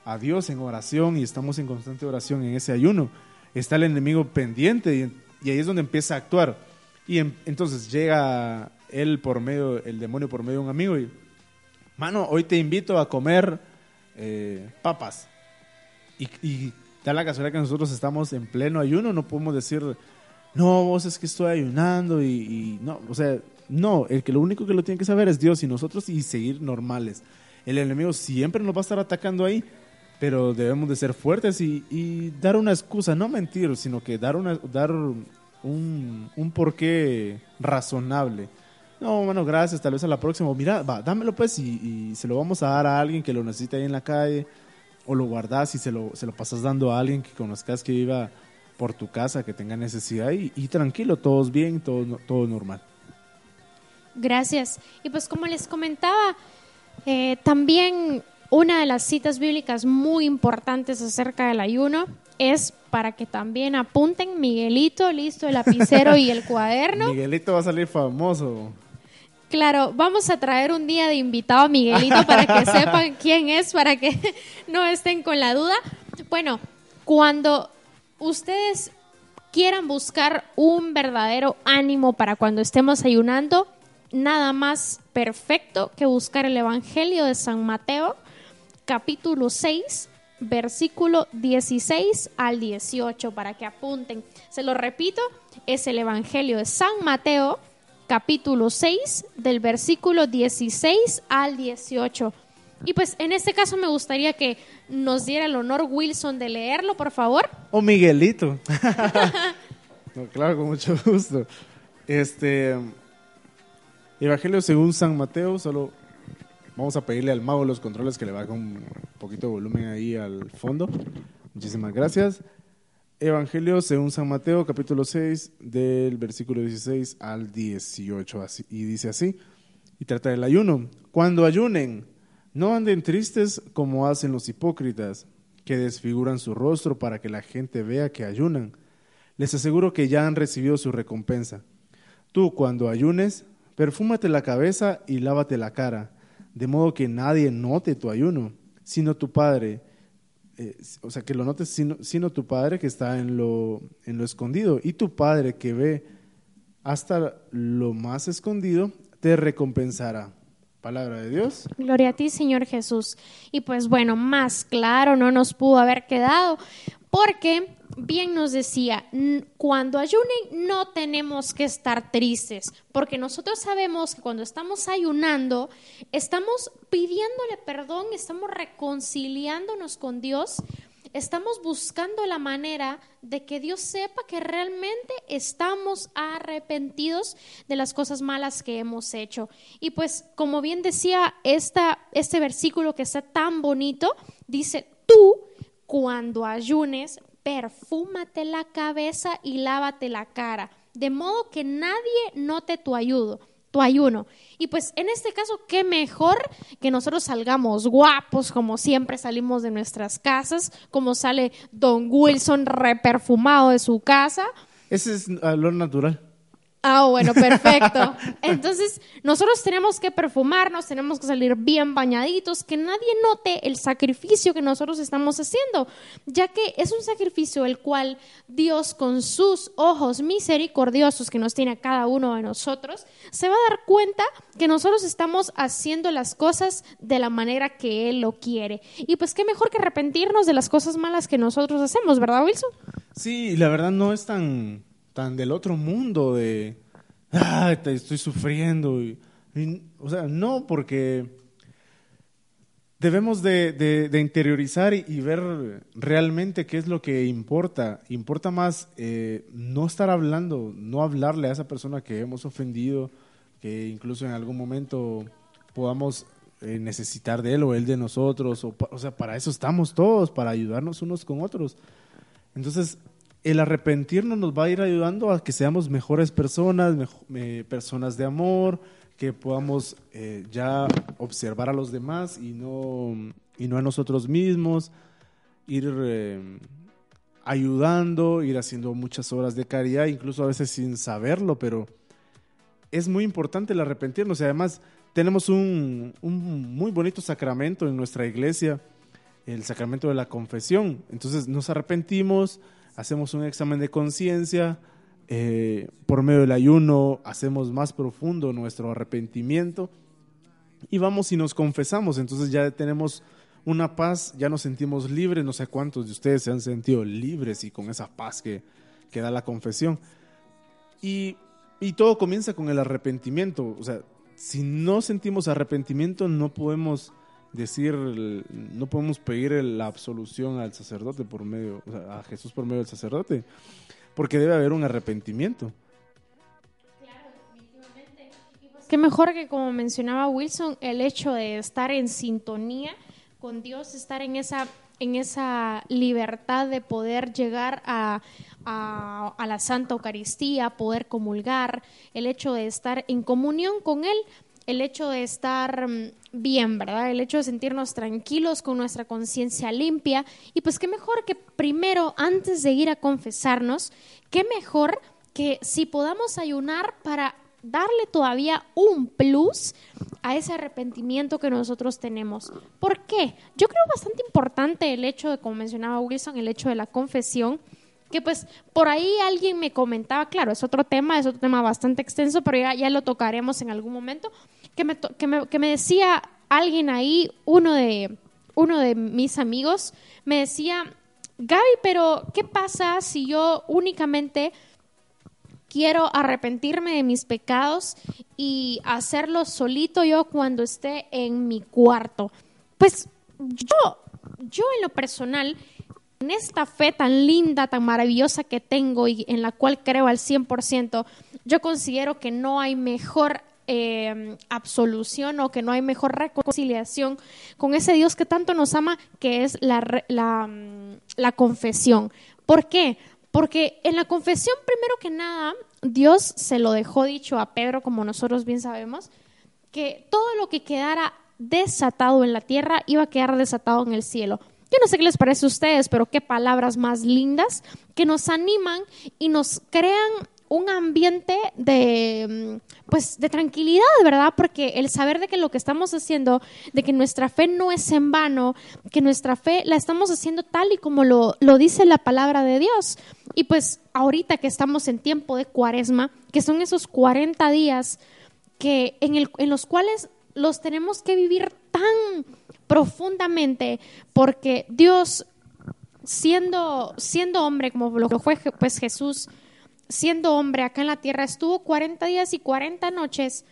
a Dios en oración y estamos en constante oración en ese ayuno. Está el enemigo pendiente y, ahí es donde empieza a actuar. Y en- entonces llega él por medio, el demonio por medio de un amigo y, mano, hoy te invito a comer eh, papas. Y, y da la casualidad que nosotros estamos en pleno ayuno, no podemos decir, no, vos es que estoy ayunando y, y no, o sea, no, el que lo único que lo tiene que saber es Dios y nosotros y seguir normales. El enemigo siempre nos va a estar atacando ahí, pero debemos de ser fuertes y, y dar una excusa, no mentir, sino que dar, una, dar un, un porqué razonable. No, bueno, gracias, tal vez a la próxima. Mira, va, dámelo pues y, se lo vamos a dar a alguien que lo necesite ahí en la calle. O lo guardas y se lo, se lo pasas dando a alguien que conozcas que viva por tu casa, que tenga necesidad. Y, y tranquilo, todos bien, todo, todo normal. Gracias. Y pues como les comentaba, eh, también una de las citas bíblicas muy importantes acerca del ayuno es para que también apunten Miguelito, listo, el lapicero y el cuaderno. Miguelito va a salir famoso. Claro, vamos a traer un día de invitado a Miguelito para que sepan quién es, para que no estén con la duda. Bueno, cuando ustedes quieran buscar un verdadero ánimo para cuando estemos ayunando, nada más perfecto que buscar el Evangelio de San Mateo, capítulo 6, versículo 16 al 18, para que apunten. Se lo repito, es el Evangelio de San Mateo, capítulo 6, del versículo 16 al 18. Y pues en este caso me gustaría que nos diera el honor Wilson de leerlo, por favor. O Miguelito. No, claro, con mucho gusto. Este Evangelio según San Mateo, solo vamos a pedirle al mago los controles que le baje un poquito de volumen ahí al fondo. Muchísimas gracias. Evangelio según San Mateo, capítulo 6, del versículo 16 al 18. así- y dice así, y trata del ayuno. Cuando ayunen, no anden tristes como hacen los hipócritas, que desfiguran su rostro para que la gente vea que ayunan. Les aseguro que ya han recibido su recompensa. Tú, cuando ayunes, perfúmate la cabeza y lávate la cara, de modo que nadie note tu ayuno, sino tu Padre, eh, o sea, que lo notes, sino, sino tu Padre que está en lo, en lo escondido, y tu Padre que ve hasta lo más escondido, te recompensará. Palabra de Dios. Gloria a ti, Señor Jesús. Y pues bueno, más claro no nos pudo haber quedado, porque bien nos decía, "N- cuando ayunen no tenemos que estar tristes, porque nosotros sabemos que cuando estamos ayunando, estamos pidiéndole perdón, estamos reconciliándonos con Dios, estamos buscando la manera de que Dios sepa que realmente estamos arrepentidos de las cosas malas que hemos hecho. Y pues, como bien decía esta, este versículo que está tan bonito, dice, tú cuando ayunes, perfúmate la cabeza y lávate la cara, de modo que nadie note tu ayudo tu ayuno. Y pues en este caso, qué mejor que nosotros salgamos guapos, como siempre salimos de nuestras casas, como sale Don Wilson reperfumado de su casa. Ese es ah, lo natural. Ah, bueno, perfecto. Entonces, nosotros tenemos que perfumarnos, tenemos que salir bien bañaditos, que nadie note el sacrificio que nosotros estamos haciendo, ya que es un sacrificio el cual Dios con sus ojos misericordiosos que nos tiene a cada uno de nosotros, se va a dar cuenta que nosotros estamos haciendo las cosas de la manera que Él lo quiere. Y pues qué mejor que arrepentirnos de las cosas malas que nosotros hacemos, ¿verdad, Wilson? Sí, la verdad no es tan, tan del otro mundo de, ah, te estoy sufriendo. y- y- o sea, no, porque debemos de, de- de interiorizar y, y ver realmente qué es lo que importa. Importa más eh, no estar hablando, no hablarle a esa persona que hemos ofendido, que incluso en algún momento podamos eh, necesitar de él o él de nosotros. O, o sea, para eso estamos todos, para ayudarnos unos con otros. Entonces, el arrepentirnos nos va a ir ayudando a que seamos mejores personas, eh, personas de amor, que podamos eh, ya observar a los demás y no, y no a nosotros mismos, ir eh, ayudando, ir haciendo muchas horas de caridad, incluso a veces sin saberlo, pero es muy importante el arrepentirnos y además tenemos un, un muy bonito sacramento en nuestra iglesia, el sacramento de la confesión. Entonces nos arrepentimos, hacemos un examen de conciencia, eh, por medio del ayuno hacemos más profundo nuestro arrepentimiento y vamos y nos confesamos. Entonces ya tenemos una paz, ya nos sentimos libres. No sé cuántos de ustedes se han sentido libres y con esa paz que, que da la confesión. Y, y todo comienza con el arrepentimiento. O sea, si no sentimos arrepentimiento, no podemos decir, no podemos pedir la absolución al sacerdote por medio, a Jesús por medio del sacerdote, porque debe haber un arrepentimiento. Qué mejor que como mencionaba Wilson, el hecho de estar en sintonía con Dios, estar en esa, en esa libertad de poder llegar a, a, a la Santa Eucaristía, poder comulgar, el hecho de estar en comunión con Él, el hecho de estar mm, bien, ¿verdad? El hecho de sentirnos tranquilos con nuestra conciencia limpia. Y pues qué mejor que primero, antes de ir a confesarnos, qué mejor que si podamos ayunar para darle todavía un plus a ese arrepentimiento que nosotros tenemos. ¿Por qué? Yo creo bastante importante el hecho de, como mencionaba Wilson, el hecho de la confesión, que pues por ahí alguien me comentaba, claro, es otro tema, es otro tema bastante extenso, pero ya, ya lo tocaremos en algún momento, que me, que me, que me decía alguien ahí, uno de, uno de mis amigos, me decía, Gaby, pero ¿qué pasa si yo únicamente quiero arrepentirme de mis pecados y hacerlo solito yo cuando esté en mi cuarto. Pues yo, yo en lo personal, en esta fe tan linda, tan maravillosa que tengo y en la cual creo al 100%, yo considero que no hay mejor eh, absolución o que no hay mejor reconciliación con ese Dios que tanto nos ama, que es la, la, mm, la confesión. ¿Por qué? Porque en la confesión, primero que nada, Dios se lo dejó dicho a Pedro, como nosotros bien sabemos, que todo lo que quedara desatado en la tierra iba a quedar desatado en el cielo. Yo no sé qué les parece a ustedes, pero qué palabras más lindas que nos animan y nos crean un ambiente de mm, pues de tranquilidad, ¿verdad? Porque el saber de que lo que estamos haciendo, de que nuestra fe no es en vano, que nuestra fe la estamos haciendo tal y como lo, lo dice la palabra de Dios. Y pues ahorita que estamos en tiempo de cuaresma, que son esos 40 días que en, el, en los cuales los tenemos que vivir tan profundamente porque Dios siendo siendo hombre como lo fue pues Jesús siendo hombre acá en la tierra estuvo 40 días y 40 noches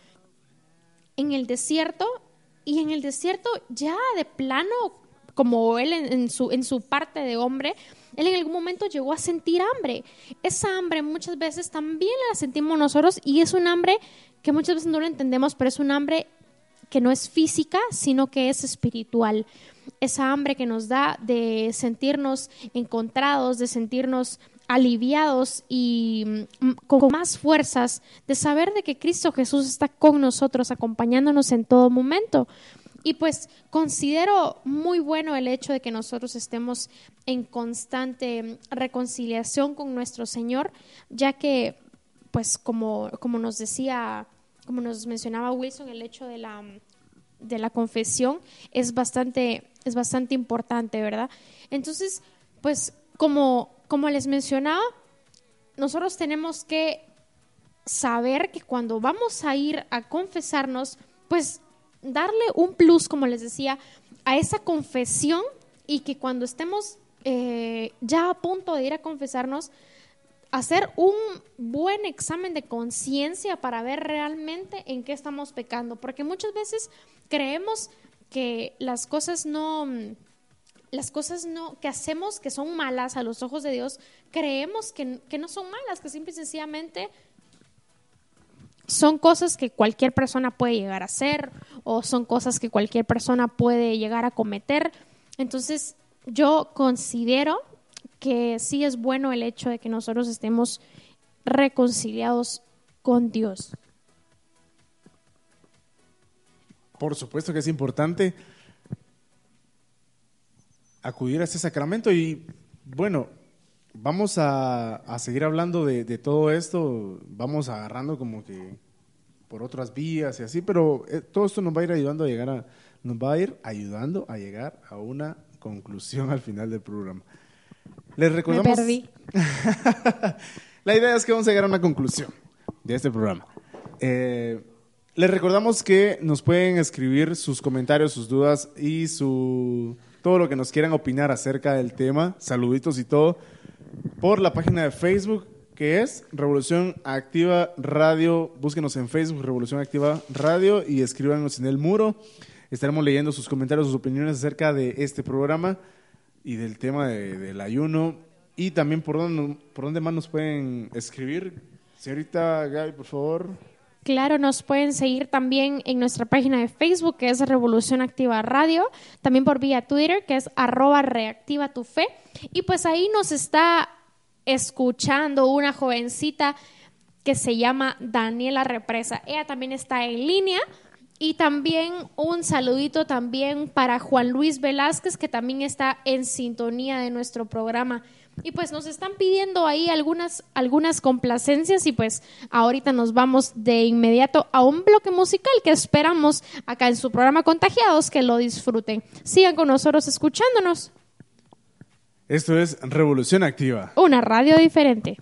en el desierto y en el desierto ya de plano como él en, su, en su parte de hombre, él en algún momento llegó a sentir hambre. Esa hambre muchas veces también la sentimos nosotros y es un hambre que muchas veces no lo entendemos, pero es un hambre que no es física, sino que es espiritual. Esa hambre que nos da de sentirnos encontrados, de sentirnos aliviados y mm, con más fuerzas, de saber de que Cristo Jesús está con nosotros, acompañándonos en todo momento. Y pues considero muy bueno el hecho de que nosotros estemos en constante reconciliación con nuestro Señor, ya que, pues como, como nos decía, como nos mencionaba Wilson, el hecho de la, de la confesión es bastante, es bastante importante, ¿verdad? Entonces, pues como, como les mencionaba, nosotros tenemos que saber que cuando vamos a ir a confesarnos, pues darle un plus, como les decía, a esa confesión y que cuando estemos eh, ya a punto de ir a confesarnos, hacer un buen examen de conciencia para ver realmente en qué estamos pecando, porque muchas veces creemos que las cosas no las cosas no que hacemos que son malas a los ojos de Dios, creemos que, que no son malas, que simple y sencillamente son cosas que cualquier persona puede llegar a hacer o son cosas que cualquier persona puede llegar a cometer. Entonces, yo considero que sí es bueno el hecho de que nosotros estemos reconciliados con Dios. Por supuesto que es importante acudir a este sacramento y bueno, vamos a, a seguir hablando de, de todo esto, vamos agarrando como que por otras vías y así, pero eh, todo esto nos va a ir ayudando a llegar a, nos va a ir ayudando a llegar a una conclusión al final del programa. Les recordamos. Me perdí. La idea es que vamos a llegar a una conclusión de este programa. Eh, les recordamos que nos pueden escribir sus comentarios, sus dudas y su todo lo que nos quieran opinar acerca del tema, saluditos y todo, por la página de Facebook que es Revolución Activa Radio. Búsquenos en Facebook, Revolución Activa Radio, y escríbanos en el muro. Estaremos leyendo sus comentarios, sus opiniones acerca de este programa y del tema de- del ayuno. Y también por dónde, por dónde más nos pueden escribir. Señorita Gaby, por favor. Claro, nos pueden seguir también en nuestra página de Facebook, que es Revolución Activa Radio, también por vía Twitter, que es arroba reactiva tu fe. Y pues ahí nos está escuchando una jovencita que se llama Daniela Represa. Ella también está en línea. Y también un saludito también para Juan Luis Velázquez, que también está en sintonía de nuestro programa. Y pues nos están pidiendo ahí algunas, algunas complacencias y pues ahorita nos vamos de inmediato a un bloque musical que esperamos acá en su programa Contagiados que lo disfruten. Sigan con nosotros escuchándonos. Esto es Revolución Activa. Una radio diferente.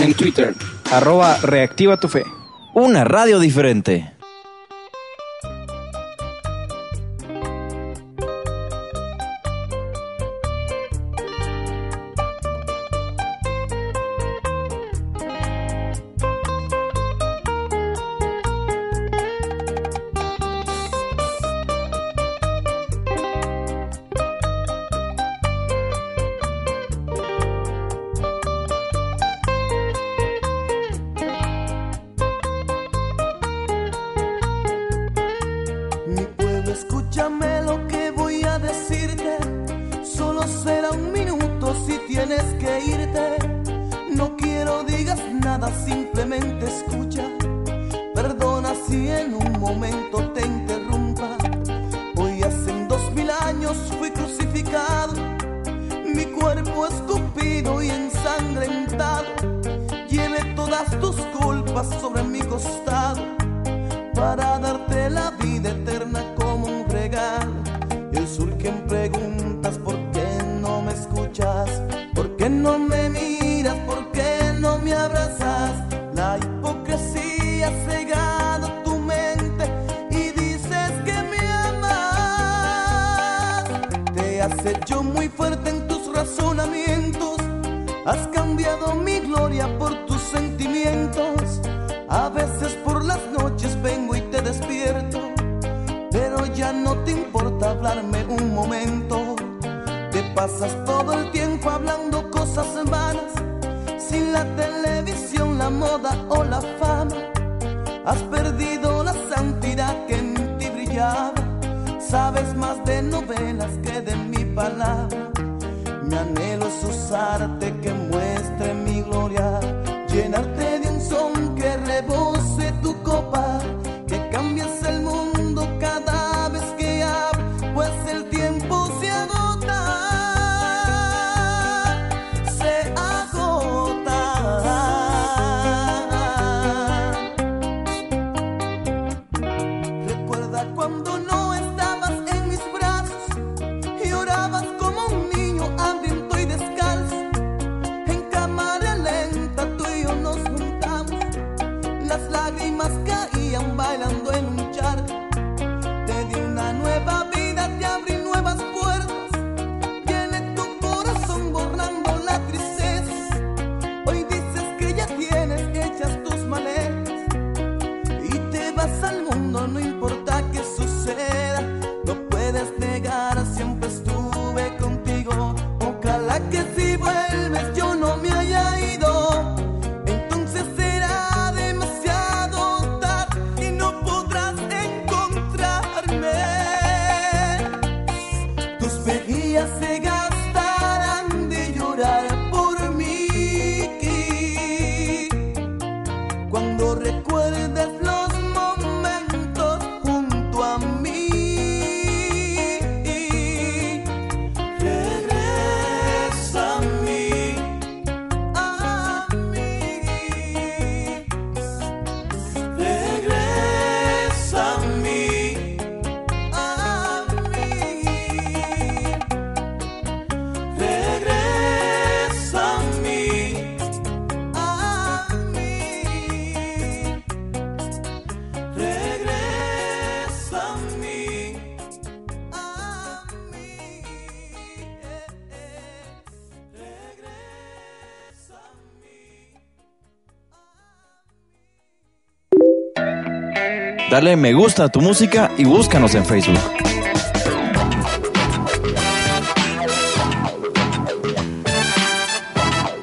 En Twitter. Arroba reactiva tu fe. Una radio diferente. dale me gusta a tu música y búscanos en Facebook.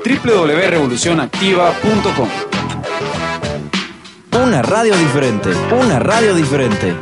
www.revolucionactiva.com Una radio diferente, una radio diferente.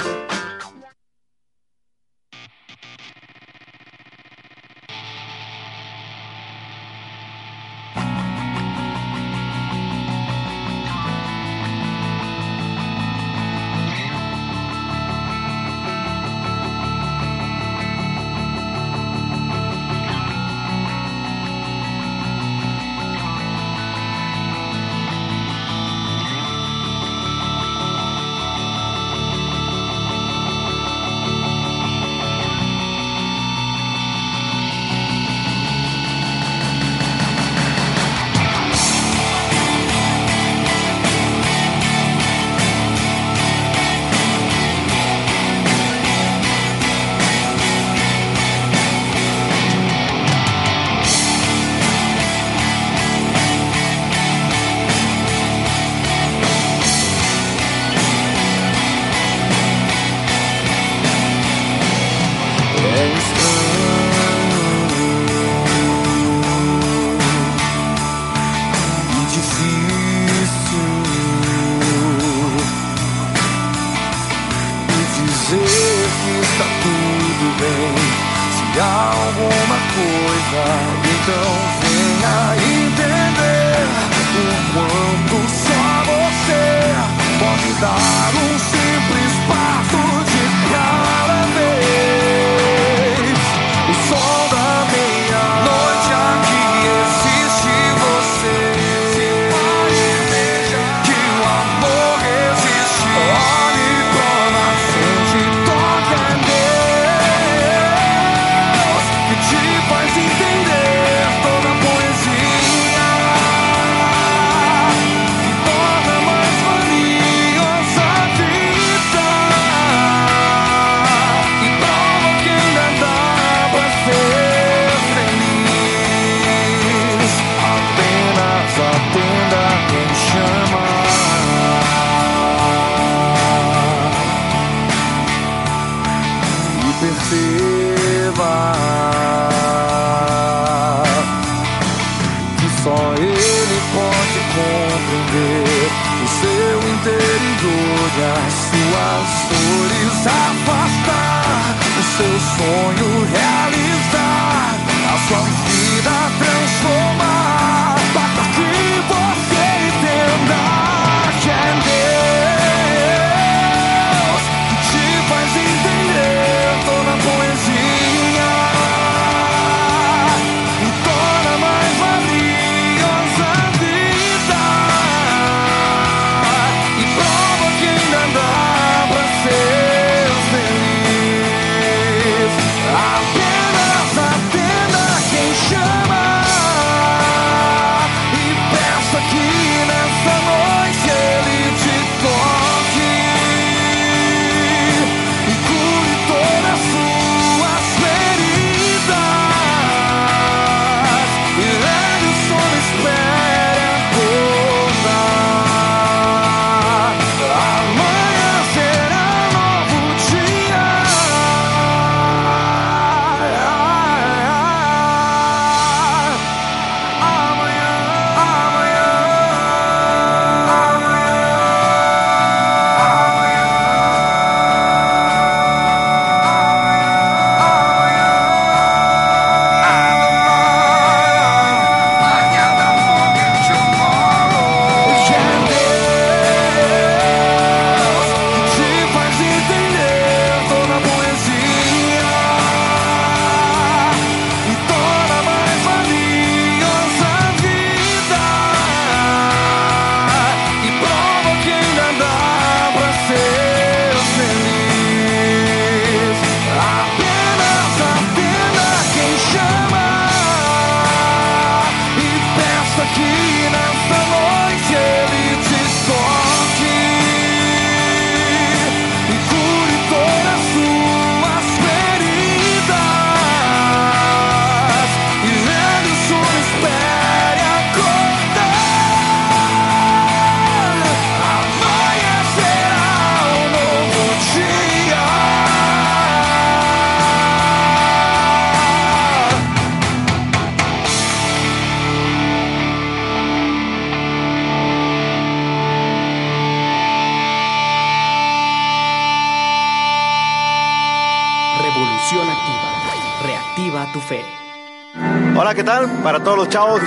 for you.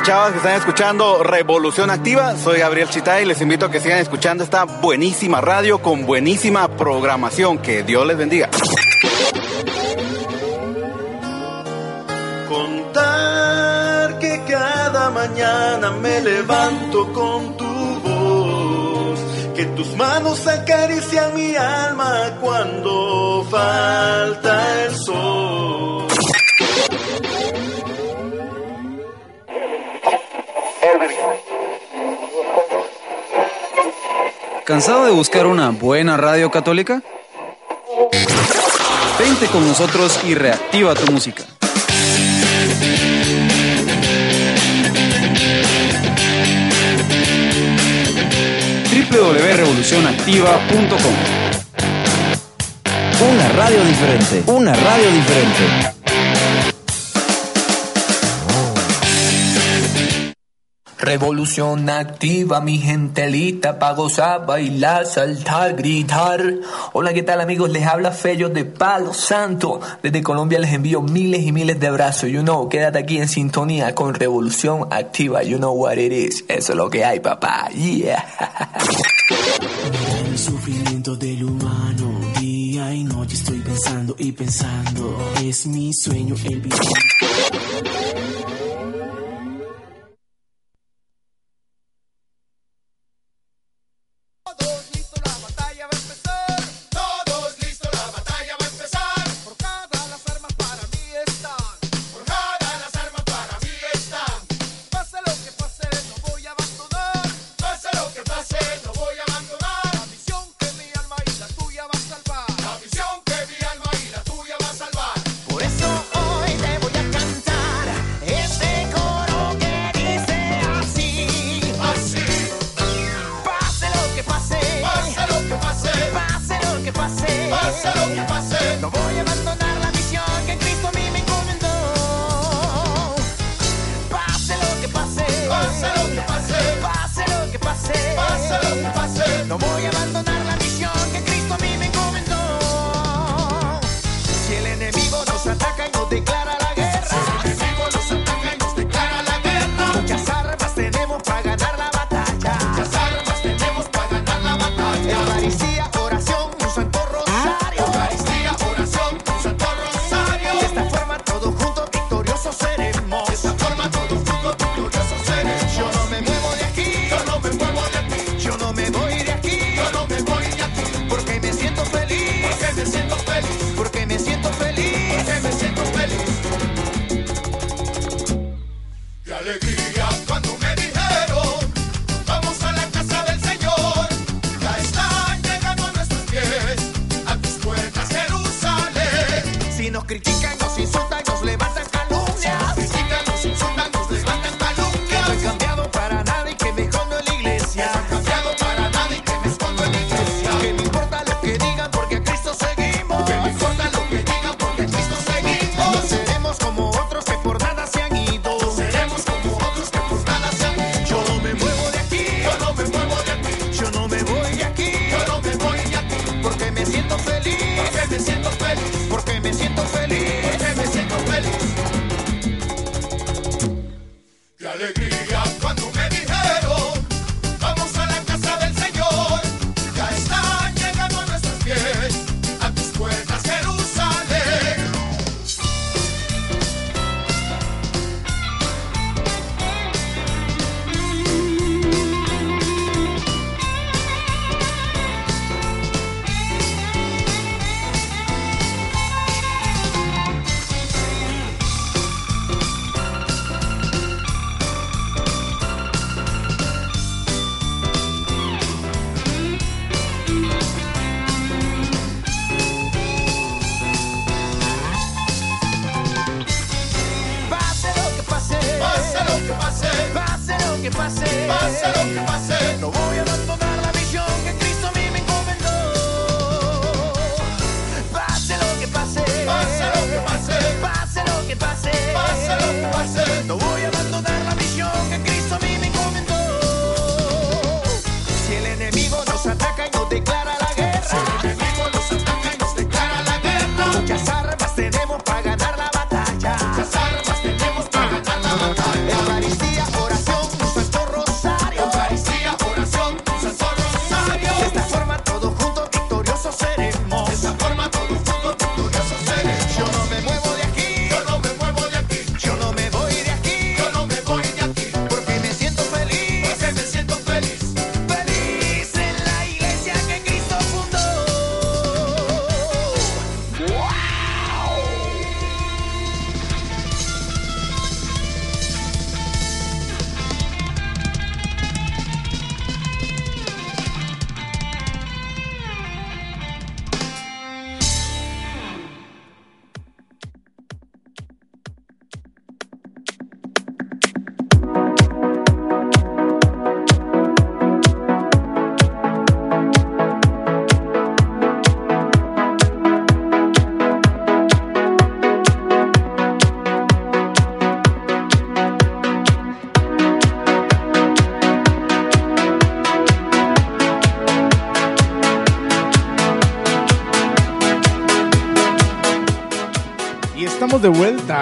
chavas que están escuchando Revolución Activa. Soy Gabriel Chitay y les invito a que sigan escuchando esta buenísima radio con buenísima programación. Que Dios les bendiga. Contar que cada mañana me levanto con tu voz, que tus manos acarician mi alma cuando falta el sol ¿Cansado de buscar una buena radio católica? Vente con nosotros y reactiva tu música. www.revolucionactiva.com Una radio diferente, una radio diferente. Revolución activa, mi gentelita, pa' gozar, bailar, saltar, gritar. Hola, ¿qué tal amigos? Les habla Fello de Palo Santo. Desde Colombia les envío miles y miles de abrazos. You know, quédate aquí en sintonía con Revolución activa. You know what it is. Eso es lo que hay, papá. Yeah. El sufrimiento del humano, día y noche estoy pensando y pensando. Es mi sueño el vivir.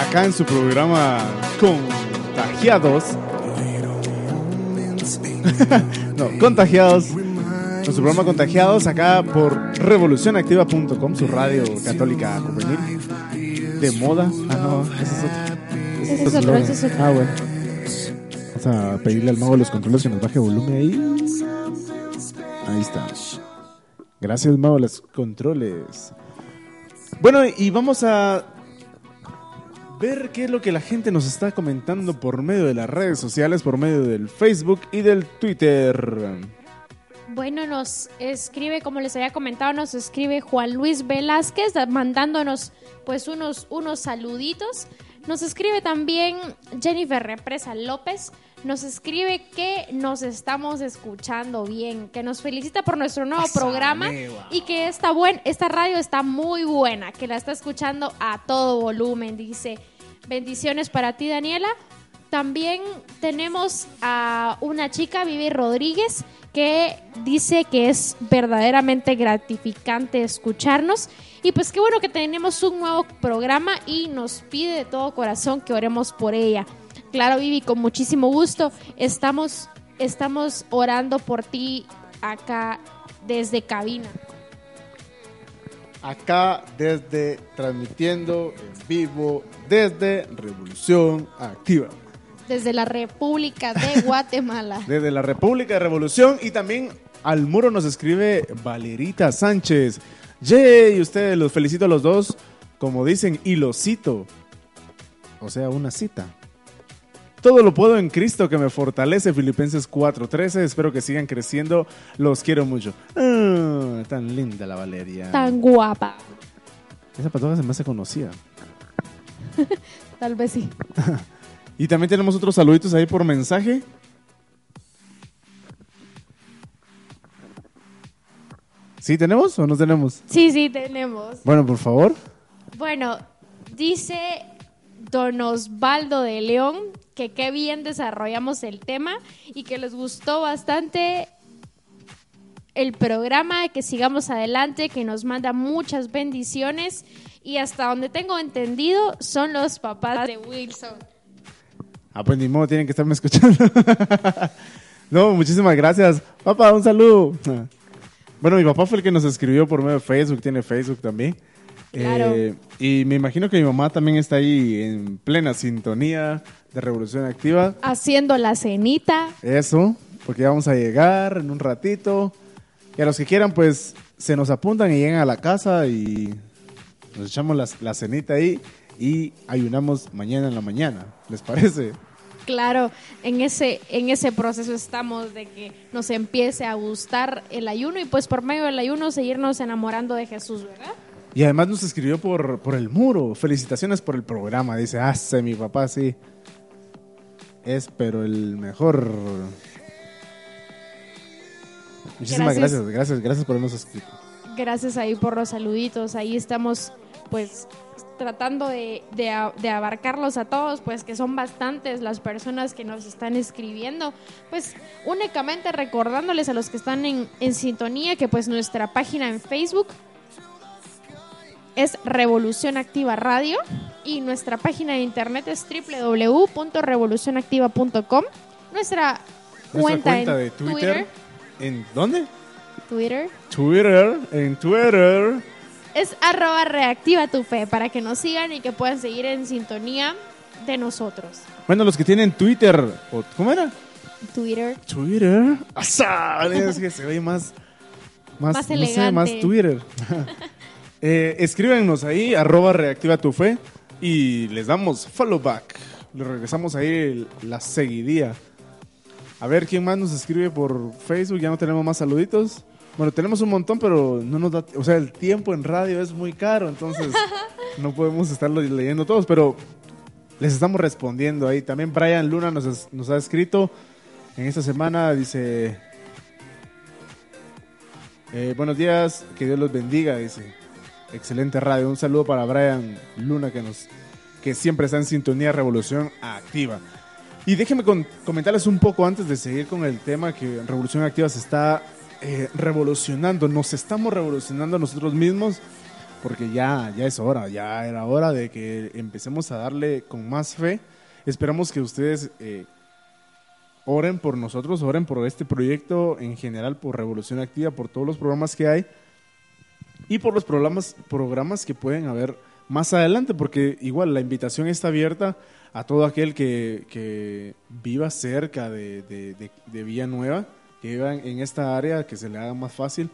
Acá en su programa Contagiados. no, Contagiados. En su programa Contagiados acá por revolucionactiva.com, su radio católica juvenil. De moda. Ah, no, ese es otro. Ese es otro, ese es otro. Ah, bueno. Vamos a pedirle al mago de los controles que nos baje volumen ahí. Ahí está. Gracias, mago los controles. Bueno, y vamos a ver qué es lo que la gente nos está comentando por medio de las redes sociales, por medio del Facebook y del Twitter. Bueno, nos escribe, como les había comentado, nos escribe Juan Luis Velázquez mandándonos pues unos, unos saluditos. Nos escribe también Jennifer Represa López. Nos escribe que nos estamos escuchando bien, que nos felicita por nuestro nuevo programa y que esta, buen, esta radio está muy buena, que la está escuchando a todo volumen. Dice, bendiciones para ti, Daniela. También tenemos a una chica, Vivi Rodríguez, que dice que es verdaderamente gratificante escucharnos. Y pues qué bueno que tenemos un nuevo programa y nos pide de todo corazón que oremos por ella. Claro, Vivi, con muchísimo gusto. Estamos, estamos orando por ti acá desde cabina. Acá desde transmitiendo en vivo desde Revolución Activa. Desde la República de Guatemala. Desde la República de Revolución y también al muro nos escribe Valerita Sánchez. Yay, ustedes los felicito a los dos, como dicen, y los cito. O sea, una cita. Todo lo puedo en Cristo que me fortalece, Filipenses 4:13. Espero que sigan creciendo. Los quiero mucho. Ah, tan linda la Valeria. Tan guapa. Esa patoja se me hace conocida. Tal vez sí. Y también tenemos otros saluditos ahí por mensaje. ¿Sí tenemos o no tenemos? Sí, sí, tenemos. Bueno, por favor. Bueno, dice Don Osvaldo de León que qué bien desarrollamos el tema y que les gustó bastante el programa, que sigamos adelante, que nos manda muchas bendiciones y hasta donde tengo entendido son los papás de Wilson. Ah, pues modo, tienen que estarme escuchando. no, muchísimas gracias. Papá, un saludo. Bueno, mi papá fue el que nos escribió por medio de Facebook, tiene Facebook también. Claro. Eh, y me imagino que mi mamá también está ahí en plena sintonía de Revolución Activa. Haciendo la cenita. Eso, porque ya vamos a llegar en un ratito. Y a los que quieran, pues se nos apuntan y llegan a la casa y nos echamos las- la cenita ahí y ayunamos mañana en la mañana. ¿Les parece? Claro, en ese, en ese proceso estamos de que nos empiece a gustar el ayuno y pues por medio del ayuno seguirnos enamorando de Jesús, ¿verdad? Y además nos escribió por, por el muro. Felicitaciones por el programa. Dice, ah, sí, mi papá sí. Es, pero el mejor. Muchísimas Gracias. gracias, gracias, gracias, por habernos escrito. Gracias ahí por los saluditos, ahí estamos pues tratando de, de de abarcarlos a todos, pues que son bastantes las personas que nos están escribiendo. Pues únicamente recordándoles a los que están en, en sintonía que pues nuestra página en Facebook es Revolución Activa Radio y nuestra página de internet es www.revolucionactiva.com. Nuestra, Nuestra cuenta, en de Twitter. ¿En dónde? Twitter Twitter. En Twitter. es arroba reactiva tu fe para que nos sigan y que puedan seguir en sintonía de nosotros. Bueno, los que tienen Twitter. ¿Cómo era? Twitter. Twitter. ¡Asa! Es que se ve más. Más, Más no sé, más elegante. Twitter. Eh, escríbanos ahí, arroba reactiva tu fe. Y les damos follow back. Le regresamos ahí la seguidía. A ver quién más nos escribe por Facebook. Ya no tenemos más saluditos. Bueno, tenemos un montón, pero no nos da. O sea, el tiempo en radio es muy caro, entonces no podemos estarlo leyendo todos, pero les estamos respondiendo ahí. También Brian Luna nos, es- nos ha escrito en esta semana. Dice: eh, Buenos días, que Dios los bendiga. Dice: Excelente radio. Un saludo para Brian Luna, que, nos, que siempre está en sintonía Revolución Activa. Y déjenme comentarles un poco antes de seguir con el tema que Revolución Activa se está eh, revolucionando, nos estamos revolucionando nosotros mismos porque ya, ya es hora, ya era hora de que empecemos a darle con más fe. Esperamos que ustedes eh, oren por nosotros, oren por este proyecto en general, por Revolución Activa, por todos los programas que hay y por los programas, programas que pueden haber más adelante, porque igual la invitación está abierta a todo aquel que, que viva cerca de, de, de- de Villanueva, que viva en, esta área, que se le haga más fácil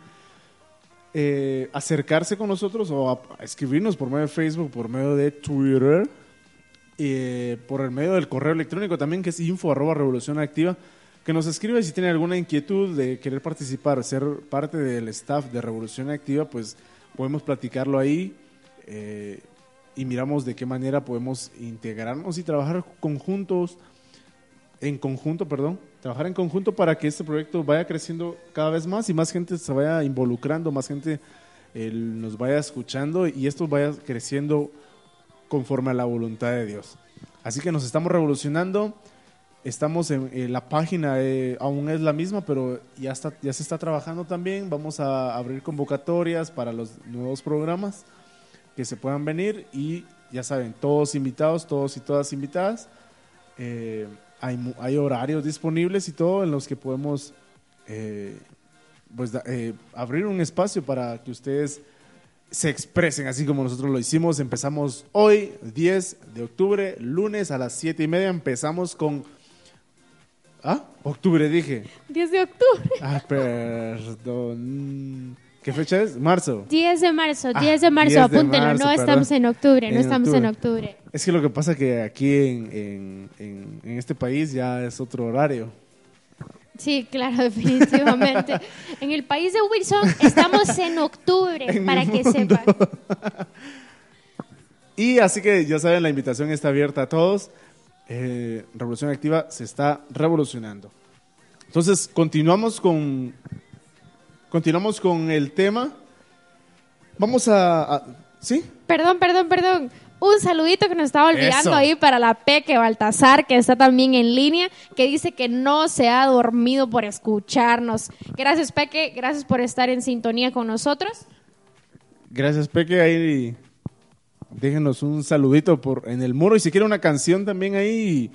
eh, acercarse con nosotros o a, a escribirnos por medio de Facebook, por medio de Twitter, eh, por el medio del correo electrónico también, que es info arroba revolución activa, que nos escribe si tiene alguna inquietud de querer participar, ser parte del staff de Revolución Activa, pues podemos platicarlo ahí eh, y miramos de qué manera podemos integrarnos y trabajar conjuntos, en conjunto, perdón, trabajar en conjunto para que este proyecto vaya creciendo cada vez más y más gente se vaya involucrando, más gente eh, nos vaya escuchando y esto vaya creciendo conforme a la voluntad de Dios. Así que nos estamos revolucionando. Estamos en, la página, eh, aún es la misma, pero ya, está, ya se está trabajando también. Vamos a abrir convocatorias para los nuevos programas que se puedan venir y ya saben, todos invitados, todos y todas invitadas. Eh, hay, hay horarios disponibles y todo en los que podemos eh, pues, eh, abrir un espacio para que ustedes se expresen así como nosotros lo hicimos. Empezamos hoy, 10 de octubre, lunes a las 7 y media. Empezamos con... Ah, octubre dije. 10 de octubre. Ah, perdón. ¿Qué fecha es? Marzo. 10 de marzo, Ah, 10 de marzo, 10 de apúntenlo. marzo, no perdón. estamos en octubre, no estamos en octubre. Es que lo que pasa que aquí en, en- en- en este país ya es otro horario. Sí, claro, definitivamente. en el país de Wilson estamos en octubre, En para que sepan. Y así que ya saben, la invitación está abierta a todos. Eh, Revolución Activa se está revolucionando. Entonces, continuamos con, continuamos con el tema. Vamos a... a- ¿Sí? Perdón, perdón, perdón. Un saludito que nos estaba olvidando Eso. ahí para la Peque Baltasar, que está también en línea, que dice que no se ha dormido por escucharnos. Gracias, Peque. Gracias por estar en sintonía con nosotros. Gracias, Peque. Ahí déjenos un saludito por en el muro. Y si quiere una canción también ahí,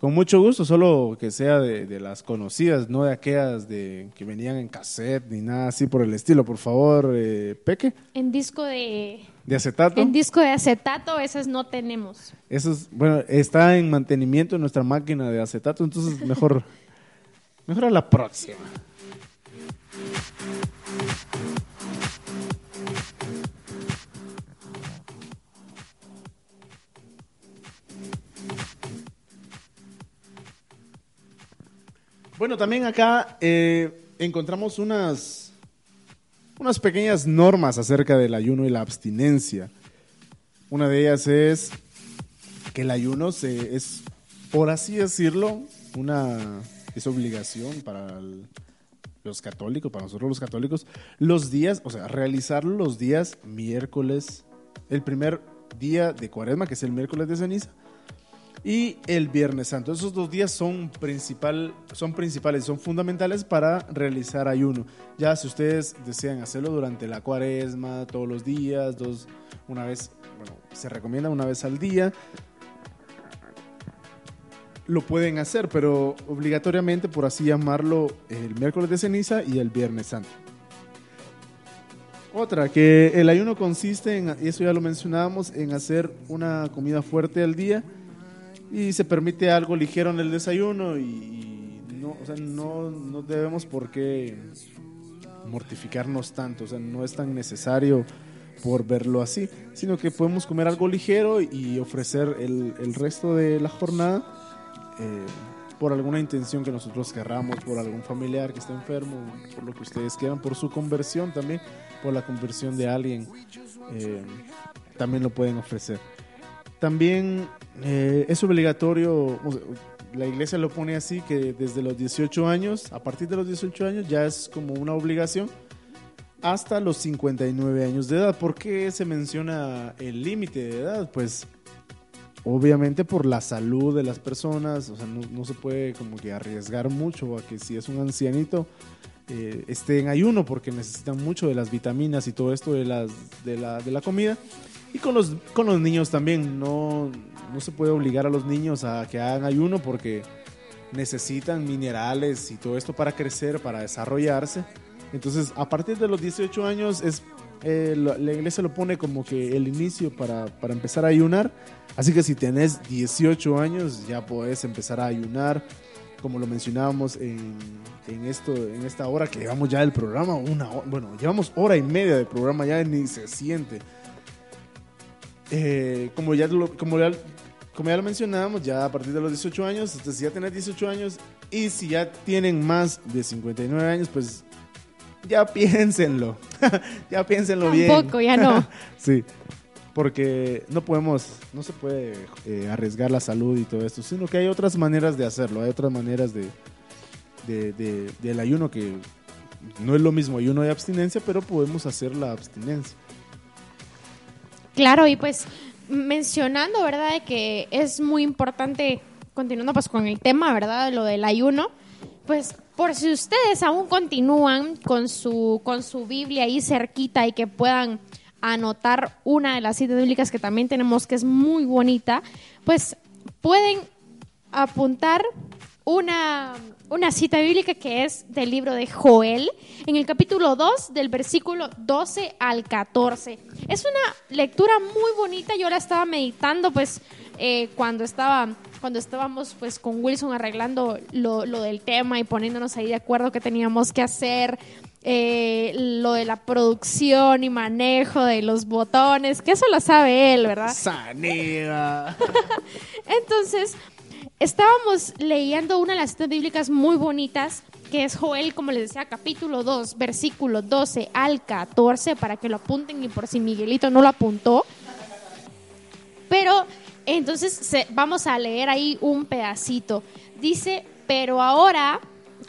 con mucho gusto, solo que sea de, de las conocidas, no de aquellas de que venían en cassette ni nada así por el estilo. Por favor, eh, Peque, En disco de de acetato. en disco de acetato, esas no tenemos. Eso es, bueno, está en mantenimiento en nuestra máquina de acetato, entonces mejor, mejor a la próxima. Bueno, también acá eh, encontramos unas, unas pequeñas normas acerca del ayuno y la abstinencia. Una de ellas es que el ayuno se, es, por así decirlo, una es obligación para los católicos, para nosotros los católicos, los días, o sea, realizarlo los días miércoles, el primer día de cuaresma, que es el miércoles de ceniza, y el Viernes Santo. Esos dos días son, principal, son principales, son fundamentales para realizar ayuno. Ya si ustedes desean hacerlo durante la cuaresma, todos los días, dos, una vez, bueno, se recomienda una vez al día, lo pueden hacer, pero obligatoriamente, por así llamarlo, el miércoles de ceniza y el Viernes Santo. Otra, que el ayuno consiste en, eso ya lo mencionábamos, en hacer una comida fuerte al día y se permite algo ligero en el desayuno y, no, no, no debemos por qué mortificarnos tanto, o sea, no es tan necesario por verlo así, sino que podemos comer algo ligero y ofrecer el, el resto de la jornada eh, por alguna intención que nosotros querramos, por algún familiar que esté enfermo, por lo que ustedes quieran, por su conversión también, por la conversión de alguien, eh, también lo pueden ofrecer. También eh, es obligatorio, la iglesia lo pone así, que desde los 18 años, a partir de los 18 años ya es como una obligación, hasta los 59 años de edad. ¿Por qué se menciona el límite de edad? Pues obviamente por la salud de las personas, o sea, no, no se puede como que arriesgar mucho a que si es un ancianito eh, esté en ayuno porque necesitan mucho de las vitaminas y todo esto de, las, de, la, de la comida. Y con los, con los niños también, no, no se puede obligar a los niños a que hagan ayuno porque necesitan minerales y todo esto para crecer, para desarrollarse. Entonces, a partir de los 18 años, es, eh, la iglesia lo pone como que el inicio para, para empezar a ayunar. Así que si tenés 18 años, ya podés empezar a ayunar. Como lo mencionábamos en, en esto, en esta hora que llevamos ya del programa, una bueno, llevamos hora y media de programa, ya ni se siente. Eh, como, ya lo, como, ya, como ya lo mencionábamos, ya a partir de los 18 años, entonces si ya tenés 18 años y si ya tienen más de 59 años, pues ya piénsenlo. ya piénsenlo bien. Tampoco, ya no. sí. Porque no podemos, no se puede eh, arriesgar la salud y todo esto, sino que hay otras maneras de hacerlo, hay otras maneras de, de- de- del ayuno que no es lo mismo ayuno de abstinencia, pero podemos hacer la abstinencia. Claro, y pues mencionando, ¿verdad? de que es muy importante, continuando pues con el tema, ¿verdad? Lo del ayuno, pues por si ustedes aún continúan con su, con su Biblia ahí cerquita y que puedan anotar una de las citas bíblicas que también tenemos que es muy bonita, pues pueden apuntar una, una cita bíblica que es del libro de Joel, en el capítulo 2, del versículo 12 al 14. Es una lectura muy bonita, yo la estaba meditando pues eh, cuando estaba cuando estábamos pues con Wilson arreglando lo, lo del tema y poniéndonos ahí de acuerdo que teníamos que hacer, eh, lo de la producción y manejo de los botones, que eso lo sabe él, ¿verdad? Sanega. Entonces, estábamos leyendo una de las citas bíblicas muy bonitas, que es Joel, como les decía, capítulo 2, versículo 12 al 14, para que lo apunten y por si Miguelito no lo apuntó. Pero entonces vamos a leer ahí un pedacito. Dice, pero ahora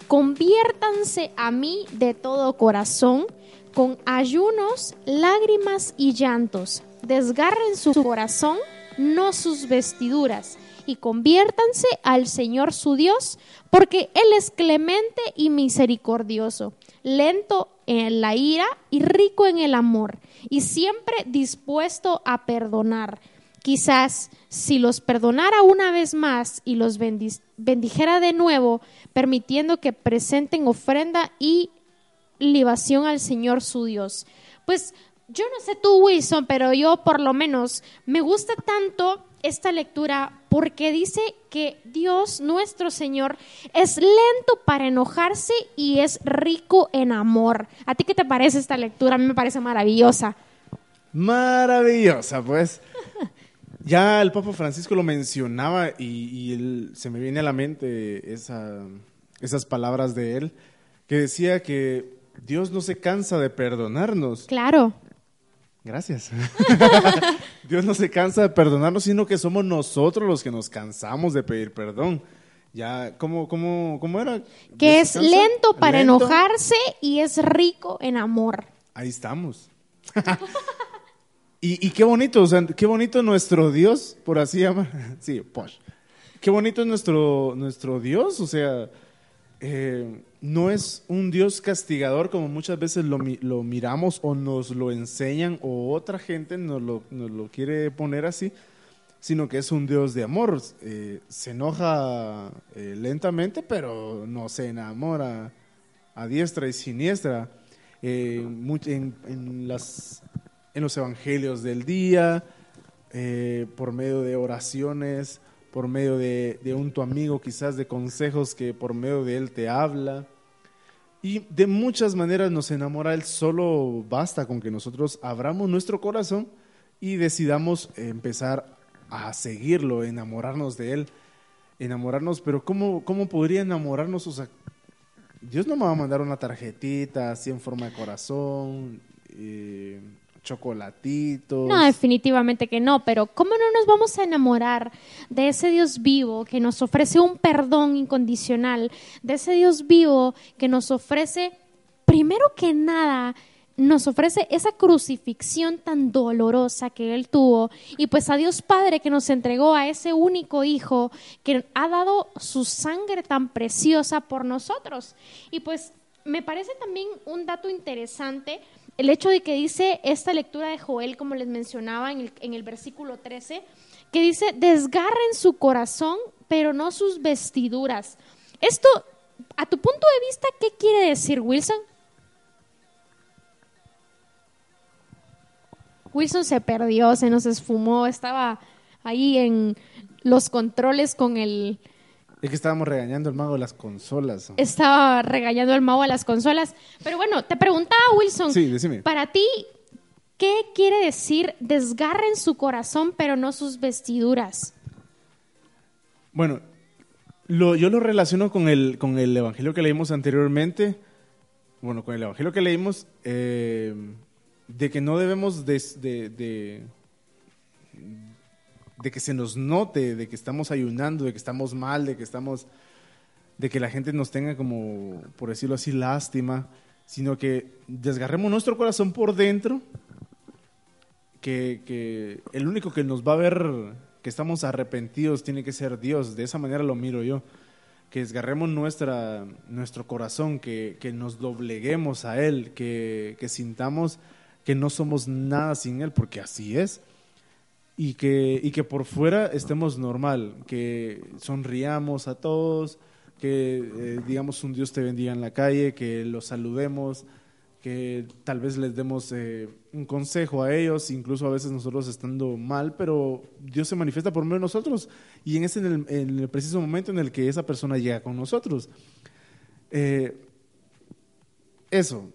conviértanse a mí de todo corazón con ayunos, lágrimas y llantos. Desgarren su corazón, no sus vestiduras, y conviértanse al Señor su Dios, porque Él es clemente y misericordioso, lento en la ira y rico en el amor, y siempre dispuesto a perdonar. Quizás si los perdonara una vez más y los bendi- bendijera de nuevo, permitiendo que presenten ofrenda y libación al Señor su Dios. Pues yo no sé tú, Wilson, pero yo por lo menos me gusta tanto esta lectura porque dice que Dios, nuestro Señor, es lento para enojarse y es rico en amor. ¿A ti qué te parece esta lectura? A mí me parece maravillosa. Maravillosa, pues. Ya el Papa Francisco lo mencionaba y, y él- se me viene a la mente esa- esas palabras de él, que decía que Dios no se cansa de perdonarnos. Claro. Gracias. Dios no se cansa de perdonarnos, sino que somos nosotros los que nos cansamos de pedir perdón. Ya, ¿cómo, cómo, cómo era? Que ¿Dios es lento para Lento. enojarse y es rico en amor. Ahí estamos. y, y qué bonito, o sea, qué bonito nuestro Dios, por así llamar. Sí, posh. Qué bonito es nuestro, nuestro Dios, o sea, eh, no es un Dios castigador como muchas veces lo, mi- lo miramos o nos lo enseñan o otra gente nos lo, quiere poner así, sino que es un Dios de amor. Eh, se enoja eh, lentamente, pero no se enamora a diestra y siniestra. En, los evangelios del día, por medio de oraciones, por medio de, de un tu amigo, quizás de consejos que por medio de él te habla. Y de muchas maneras nos enamora Él, solo basta con que nosotros abramos nuestro corazón y decidamos empezar a seguirlo, enamorarnos de Él, enamorarnos, pero ¿cómo, cómo podría enamorarnos? O sea, Dios no me va a mandar una tarjetita así en forma de corazón, eh, chocolatitos. No, definitivamente que no, pero ¿cómo no nos vamos a enamorar de ese Dios vivo que nos ofrece un perdón incondicional, de ese Dios vivo que nos ofrece, primero que nada, nos ofrece esa crucifixión tan dolorosa que Él tuvo y pues a Dios Padre que nos entregó a ese único Hijo que ha dado su sangre tan preciosa por nosotros. Y pues me parece también un dato interesante el hecho de que dice esta lectura de Joel, como les mencionaba en el, versículo 13, que dice, desgarren su corazón, pero no sus vestiduras. Esto, a tu punto de vista, ¿qué quiere decir, Wilson? Wilson se perdió, se nos esfumó, estaba ahí en los controles con el... Es que estábamos regañando al mago de las consolas. Estaba regañando al mago a las consolas. Pero bueno, te preguntaba, Wilson, Sí, decime. para ti, ¿qué quiere decir desgarren su corazón, pero no sus vestiduras? Bueno, lo, yo lo relaciono con el, con el evangelio que leímos anteriormente. Bueno, con el evangelio que leímos, eh, de que no debemos de, de, de- de que se nos note, de que estamos ayunando, de que estamos mal, de que estamos, de que la gente nos tenga como, por decirlo así, lástima, sino que desgarremos nuestro corazón por dentro, que, que el único que nos va a ver que estamos arrepentidos tiene que ser Dios, de esa manera lo miro yo, que desgarremos nuestra, nuestro corazón, que, que nos dobleguemos a Él, que, que sintamos que no somos nada sin Él, porque así es y que, y que por fuera estemos normal, que sonriamos a todos, que eh, digamos un Dios te bendiga en la calle, que los saludemos, que tal vez les demos eh, un consejo a ellos, incluso a veces nosotros estando mal, pero Dios se manifiesta por medio de nosotros y en ese en el, preciso momento en el que esa persona llega con nosotros. Eh, eso,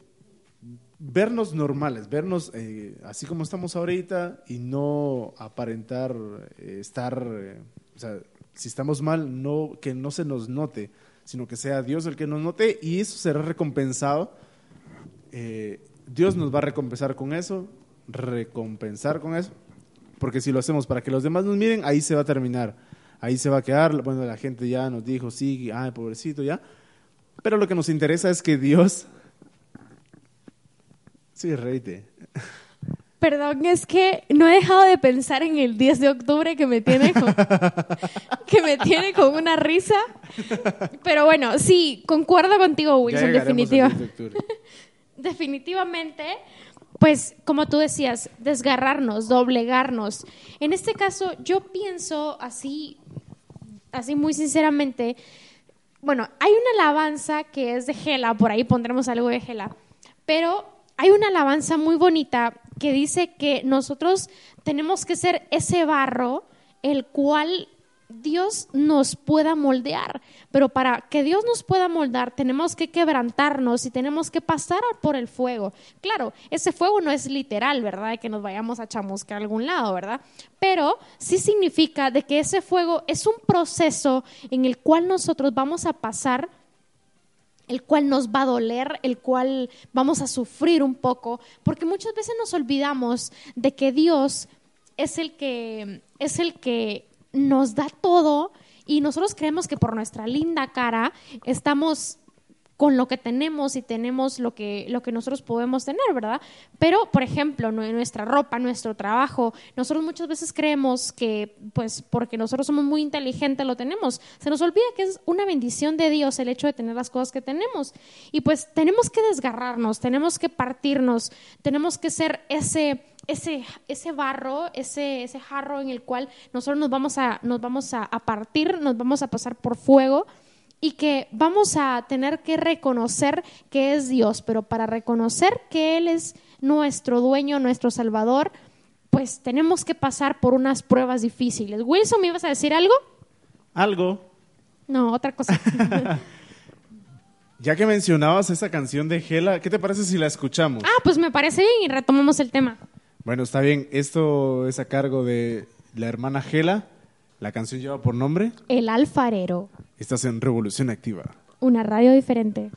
vernos normales, vernos eh, así como estamos ahorita y no aparentar eh, estar, eh, o sea, si estamos mal, no que no se nos note, sino que sea Dios el que nos note y eso será recompensado. Eh, Dios nos va a recompensar con eso, recompensar con eso, porque si lo hacemos para que los demás nos miren, ahí se va a terminar, ahí se va a quedar, bueno, la gente ya nos dijo, sí, ay, pobrecito, ya, pero lo que nos interesa es que Dios Sí, reíte. Perdón, es que no he dejado de pensar en el 10 de octubre que me tiene con, que me tiene con una risa. Pero bueno, sí, concuerdo contigo, Wilson, definitiva. 10 de octubre. definitivamente, pues como tú decías, desgarrarnos, doblegarnos. En este caso, yo pienso así, así muy sinceramente, bueno, hay una alabanza que es de Gela, por ahí pondremos algo de Gela, pero hay una alabanza muy bonita que dice que nosotros tenemos que ser ese barro el cual Dios nos pueda moldear, pero para que Dios nos pueda moldar tenemos que quebrantarnos y tenemos que pasar por el fuego. Claro, ese fuego no es literal, ¿verdad? De que nos vayamos a chamuscar a algún lado, ¿verdad? Pero sí significa de que ese fuego es un proceso en el cual nosotros vamos a pasar el cual nos va a doler, el cual vamos a sufrir un poco, porque muchas veces nos olvidamos de que Dios es el que es el que nos da todo y nosotros creemos que por nuestra linda cara estamos con lo que tenemos y tenemos lo que, lo que nosotros podemos tener, ¿verdad? Pero, por ejemplo, nu- nuestra ropa, nuestro trabajo, nosotros muchas veces creemos que, pues, porque nosotros somos muy inteligentes, lo tenemos. Se nos olvida que es una bendición de Dios el hecho de tener las cosas que tenemos. Y pues tenemos que desgarrarnos, tenemos que partirnos, tenemos que ser ese ese, ese barro, ese, ese jarro en el cual nosotros nos vamos, a, nos vamos a, a partir, nos vamos a pasar por fuego y que vamos a tener que reconocer que es Dios, pero para reconocer que Él es nuestro dueño, nuestro salvador, pues tenemos que pasar por unas pruebas difíciles. Wilson, ¿me ibas a decir algo? Algo. No, otra cosa. Ya que mencionabas esa canción de Gela, ¿qué te parece si la escuchamos? ah, pues me parece bien y retomamos el tema. Bueno, está bien. Esto es a cargo de la hermana Gela. La canción lleva por nombre. El alfarero, Estás en Revolución Activa. una radio diferente.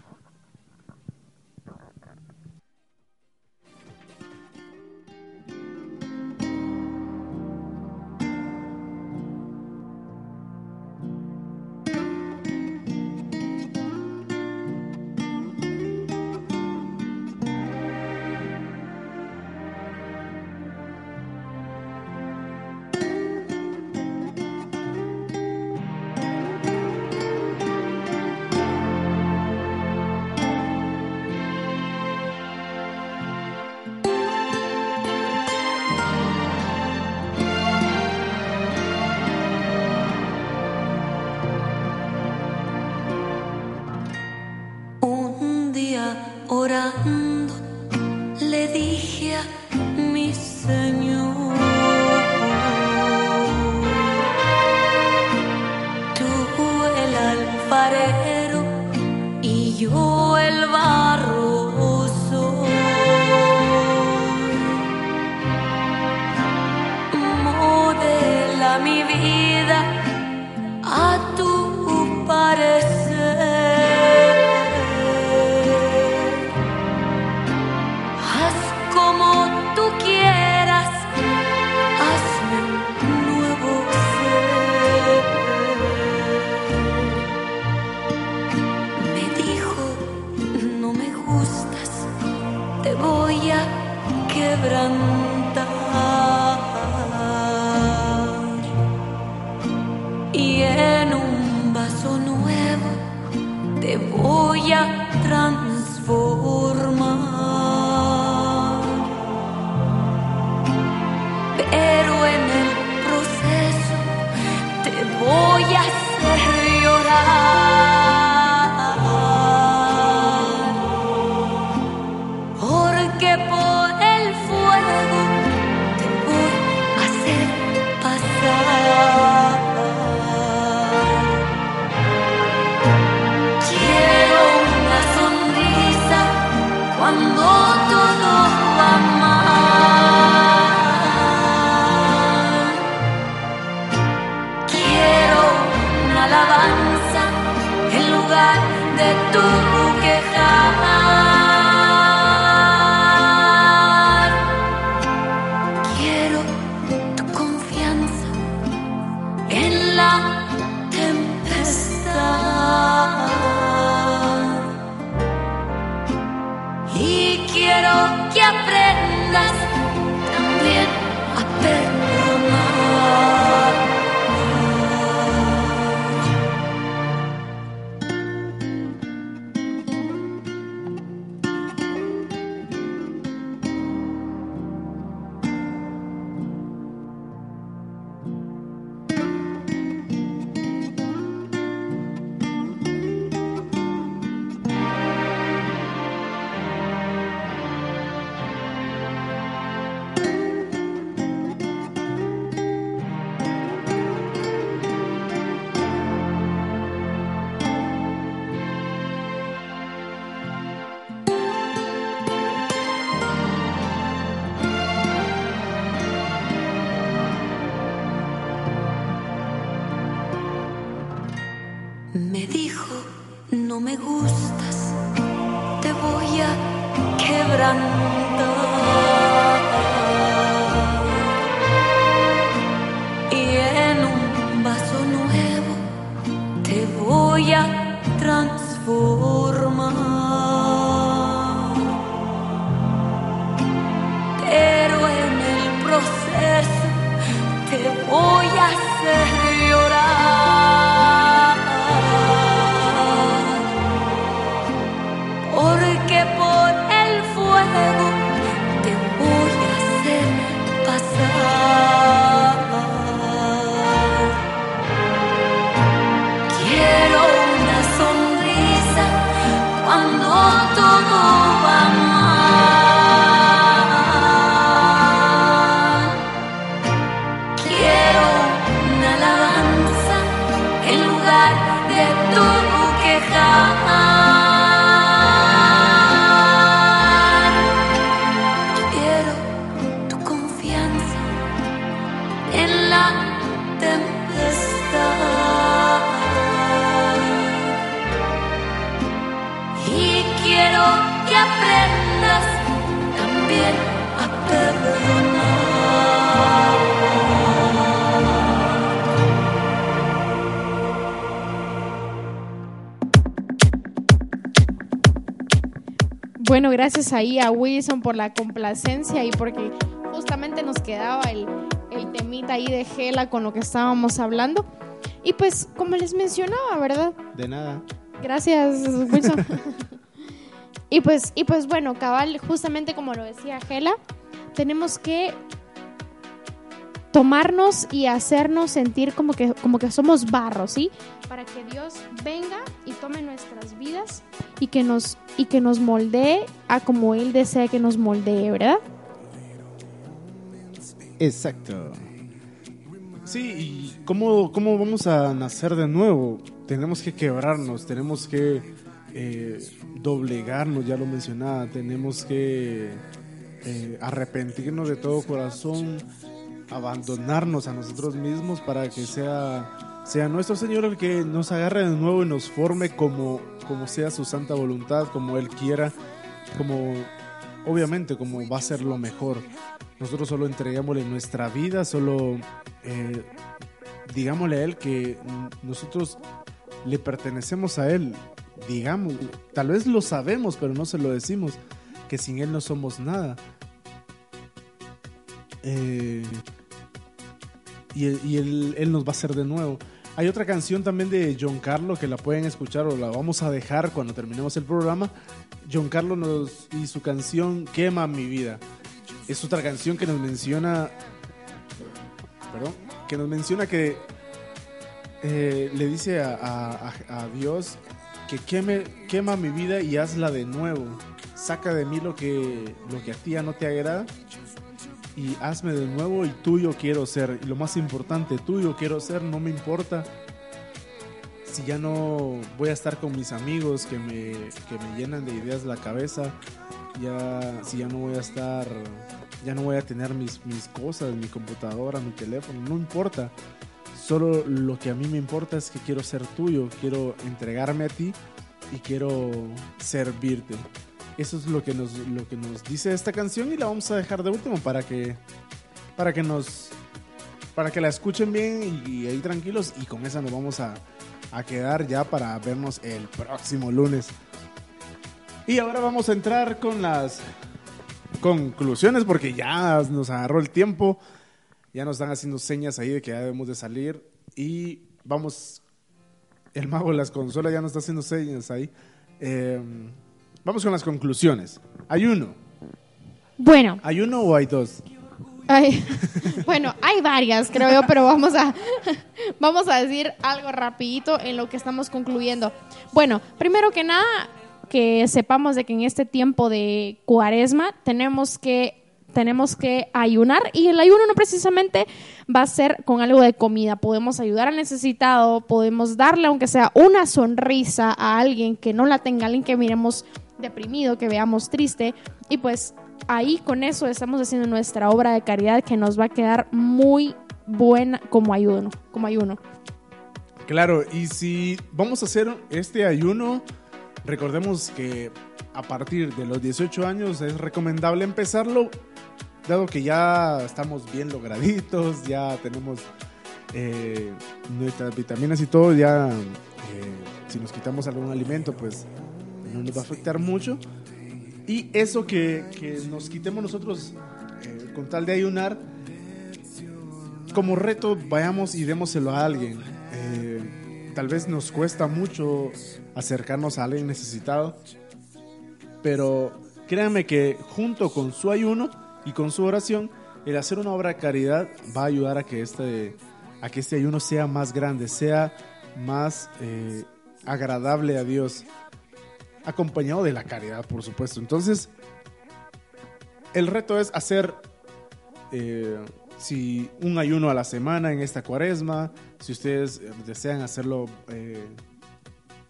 bueno, gracias ahí a Wilson por la complacencia y porque justamente nos quedaba el, el temita ahí de Gela con lo que estábamos hablando. Y pues, como les mencionaba, ¿verdad? De nada. Gracias, Wilson. y, pues, y pues bueno, cabal, justamente como lo decía Gela, tenemos que tomarnos y hacernos sentir como que, como que somos barro, ¿sí? Para que Dios venga y tome nuestras vidas y que nos, y que nos moldee a como él desea que nos moldee, ¿verdad? Exacto. Sí, y cómo, vamos a nacer de nuevo. Tenemos que quebrarnos, tenemos que eh, doblegarnos, ya lo mencionaba, tenemos que eh, arrepentirnos de todo corazón, abandonarnos a nosotros mismos para que sea, sea nuestro Señor el que nos agarre de nuevo y nos forme como, como sea su santa voluntad, como Él quiera, como obviamente como va a ser lo mejor. Nosotros solo entregámosle nuestra vida, solo eh, digámosle a Él que nosotros le pertenecemos a Él. Digamos, tal vez lo sabemos, pero no se lo decimos, que sin Él no somos nada. Eh, y él- él nos va a hacer de nuevo. Hay otra canción también de John Carlo que la pueden escuchar o la vamos a dejar cuando terminemos el programa. John Carlo nos, y su canción Quema mi vida. Es otra canción que nos menciona, que nos menciona que eh, le dice a- a Dios que queme, quema mi vida y hazla de nuevo. Saca de mí lo que, lo que a ti ya no te agrada y hazme de nuevo y tuyo quiero ser. Y lo más importante, tuyo quiero ser, no me importa si ya no voy a estar con mis amigos que me, que me llenan de ideas la cabeza, ya si ya no voy a estar, ya no voy a tener mis, mis cosas, mi computadora, mi teléfono, no importa. Solo lo que a mí me importa es que quiero ser tuyo, quiero entregarme a ti y quiero servirte. Eso es lo que nos, lo que nos dice esta canción y la vamos a dejar de último para que, para que nos, para que la escuchen bien y, ahí tranquilos y con esa nos vamos a, a quedar ya para vernos el próximo lunes. Y ahora vamos a entrar con las conclusiones porque ya nos agarró el tiempo, ya nos están haciendo señas ahí de que ya debemos de salir y vamos, el mago de las consolas ya nos está haciendo señas ahí. Eh, vamos con las conclusiones. Hay uno. Bueno, ¿Hay uno o hay dos? Bueno, hay varias, creo yo, pero vamos a, vamos a decir algo rapidito en lo que estamos concluyendo. Bueno, primero que nada, que sepamos de que en este tiempo de cuaresma tenemos que tenemos que ayunar y el ayuno no precisamente va a ser con algo de comida. Podemos ayudar al necesitado, podemos darle aunque sea una sonrisa a alguien que no la tenga, alguien que miremos deprimido, que veamos triste y pues ahí con eso estamos haciendo nuestra obra de caridad que nos va a quedar muy buena como ayuno, como ayuno. Claro, y si vamos a hacer este ayuno, recordemos que a partir de los 18 años es recomendable empezarlo, dado que ya estamos bien lograditos, ya tenemos eh, nuestras vitaminas y todo, ya eh, si nos quitamos algún alimento, pues no nos va a afectar mucho. Y eso que, que nos quitemos nosotros eh, con tal de ayunar, como reto vayamos y démoselo a alguien. Eh, tal vez nos cuesta mucho acercarnos a alguien necesitado, pero créanme que junto con su ayuno y con su oración, el hacer una obra de caridad va a ayudar a que este, a que este ayuno sea más grande, sea más eh, agradable a Dios, acompañado de la caridad, por supuesto. Entonces, el reto es hacer eh, si un ayuno a la semana en esta cuaresma, si ustedes eh, desean hacerlo eh,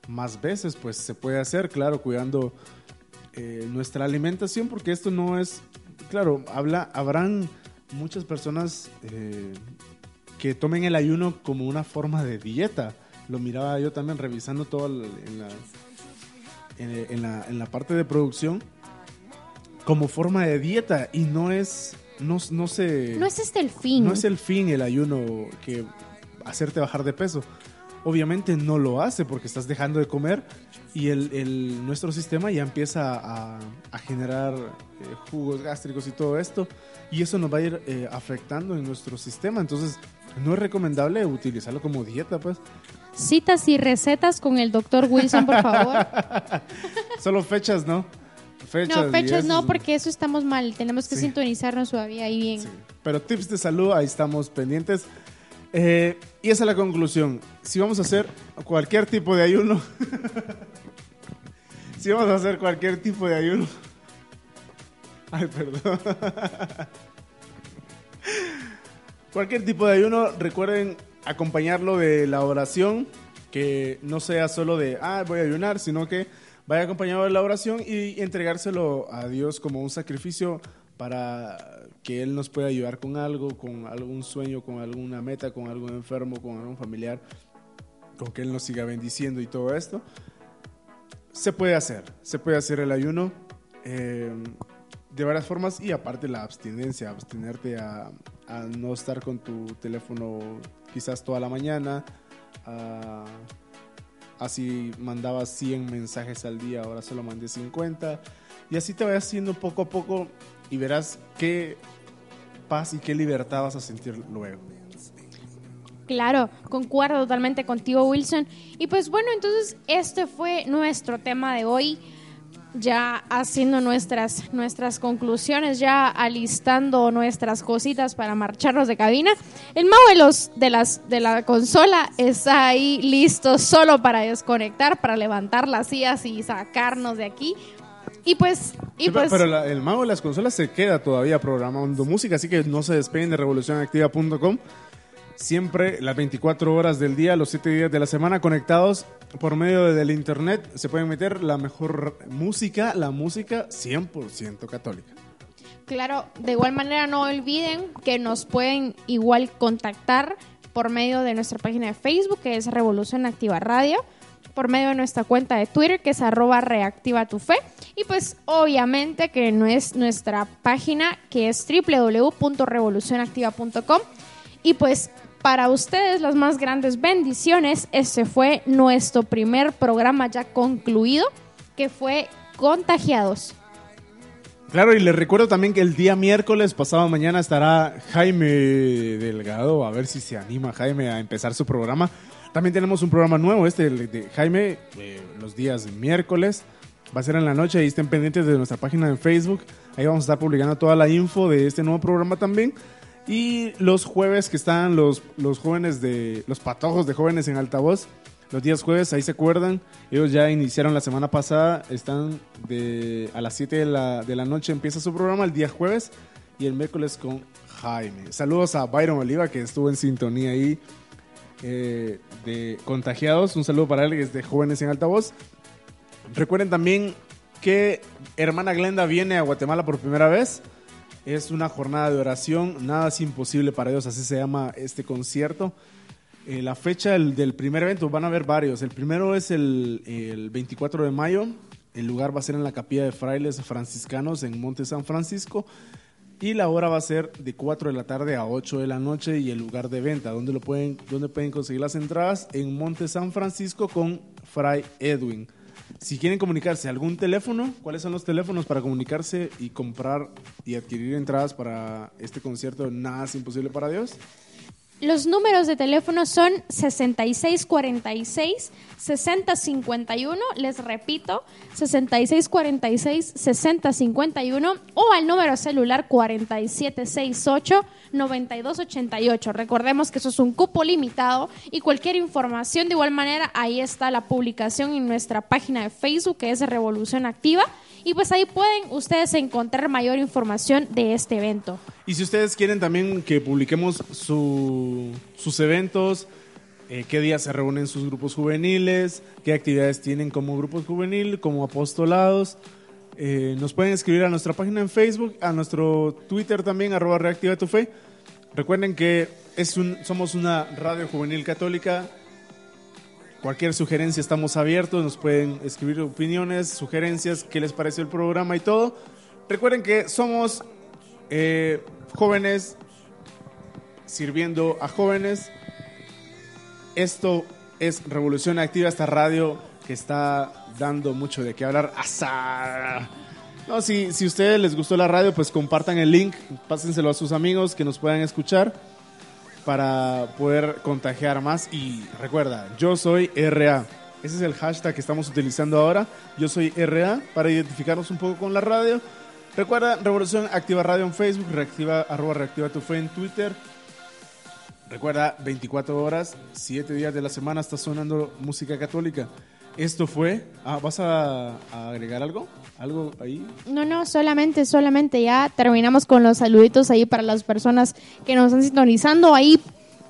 más veces, pues se puede hacer, claro, cuidando nuestra alimentación, porque esto no es, claro, habla, habrán muchas personas que tomen el ayuno como una forma de dieta. Lo miraba yo también revisando todo en la, en, en la, en la parte de producción como forma de dieta y no es, no, no se... No es este el fin. No es el fin el ayuno que hacerte bajar de peso. Obviamente no lo hace porque estás dejando de comer y el, el- nuestro sistema ya empieza a, a generar eh, jugos gástricos y todo esto y eso nos va a ir eh, afectando en nuestro sistema. Entonces no es recomendable utilizarlo como dieta, pues. Citas y recetas con el doctor Wilson, por favor. Solo fechas, ¿no? Fechas No, fechas no, porque eso estamos mal. Tenemos que Sí. sintonizarnos todavía ahí bien. Pero tips de salud, ahí estamos pendientes. Eh, y esa es la conclusión. Si vamos a hacer cualquier tipo de ayuno, si si vamos a hacer cualquier tipo de ayuno. Ay, perdón. cualquier tipo de ayuno, recuerden acompañarlo de la oración, que no sea solo de, ah, voy a ayunar, sino que vaya acompañado de la oración y entregárselo a Dios como un sacrificio para que Él nos pueda ayudar con algo, con algún sueño, con alguna meta, con algún enfermo, con algún familiar, con que Él nos siga bendiciendo y todo esto. Se puede hacer, se puede hacer el ayuno eh, de varias formas y aparte la abstinencia, abstenerte a, a no estar con tu teléfono quizás toda la mañana, a- así mandabas 100 mensajes al día, ahora solo mandé 50 y así te vayas haciendo poco a poco y verás qué paz y qué libertad vas a sentir luego. Claro, concuerdo totalmente contigo, Wilson. Y pues bueno, entonces este fue nuestro tema de hoy. Ya haciendo nuestras, nuestras conclusiones, ya alistando nuestras cositas para marcharnos de cabina. El mago de, los, de, las, de la consola está ahí listo solo para desconectar, para levantar las sillas y sacarnos de aquí. Y pues, y Sí, pues pero la- el mago de las consolas se queda todavía programando música, así que no se despeguen de revolucionactiva.com. Siempre las 24 horas del día, los 7 días de la semana, conectados por medio del internet. Se pueden meter la mejor música, la música 100% católica. Claro, de igual manera no olviden que nos pueden igual contactar por medio de nuestra página de Facebook, que es Revolución Activa Radio, por medio de nuestra cuenta de Twitter, que es arroba reactiva tu fe, y pues obviamente que no es nuestra página, que es www.revolucionactiva.com. Y pues para ustedes las más grandes bendiciones, este fue nuestro primer programa ya concluido, que fue Contagiados. Claro, y les recuerdo también que el día miércoles, pasado mañana, estará Jaime Delgado. A ver si se anima Jaime a empezar su programa. También tenemos un programa nuevo, este de Jaime, eh, los días miércoles. Va a ser en la noche y estén pendientes de nuestra página en Facebook. Ahí vamos a estar publicando toda la info de este nuevo programa también. Y los jueves que están los, los jóvenes de. los patojos de jóvenes en altavoz. Los días jueves, ahí se acuerdan. Ellos ya iniciaron la semana pasada. Están de a las 7 de la, de la noche empieza su programa el día jueves. Y el miércoles con Jaime. Saludos a Byron Oliva que estuvo en sintonía ahí eh, de Contagiados. Un saludo para él que es de Jóvenes en Altavoz. Recuerden también que Hermana Glenda viene a Guatemala por primera vez. Es una jornada de oración, nada es imposible para Dios, así se llama este concierto. Eh, la fecha del, primer evento, van a haber varios. El primero es el, el 24 de mayo. El lugar va a ser en la capilla de frailes franciscanos en Monte San Francisco. Y la hora va a ser de 4 de la tarde a 8 de la noche y el lugar de venta, donde, lo pueden, donde pueden conseguir las entradas en Monte San Francisco con Fray Edwin. Si quieren comunicarse, algún teléfono, ¿cuáles son los teléfonos para comunicarse y comprar y adquirir entradas para este concierto Nada es imposible para Dios? Los números de teléfono son 6646-6051, les repito, 6646-6051 o al número celular 4768-9288. Recordemos que eso es un cupo limitado y cualquier información de igual manera, ahí está la publicación en nuestra página de Facebook que es Revolución Activa y pues ahí pueden ustedes encontrar mayor información de este evento. Y si ustedes quieren también que publiquemos su- sus eventos, eh, qué días se reúnen sus grupos juveniles, qué actividades tienen como grupos juvenil, como apostolados, eh, nos pueden escribir a nuestra página en Facebook, a nuestro Twitter también, arroba reactiva tu fe. Recuerden que es un, somos una radio juvenil católica. Cualquier sugerencia estamos abiertos, nos pueden escribir opiniones, sugerencias, qué les pareció el programa y todo. Recuerden que somos eh, jóvenes sirviendo a jóvenes. Esto es Revolución Activa, esta radio que está dando mucho de qué hablar. ¡Asa! No, si, si a ustedes les gustó la radio, pues compartan el link, pásenselo a sus amigos que nos puedan escuchar para poder contagiar más. Y recuerda, yo soy RA. Ese es el hashtag que estamos utilizando ahora. Yo soy RA para identificarnos un poco con la radio. Recuerda, Revolución Activa Radio en Facebook, reactiva, arroba reactiva tu fe en Twitter. Recuerda, 24 horas, 7 días de la semana está sonando música católica. Esto fue. Ah, ¿Vas a, agregar algo? ¿Algo ahí? No, no, solamente, solamente ya terminamos con los saluditos ahí para las personas que nos están sintonizando. Ahí,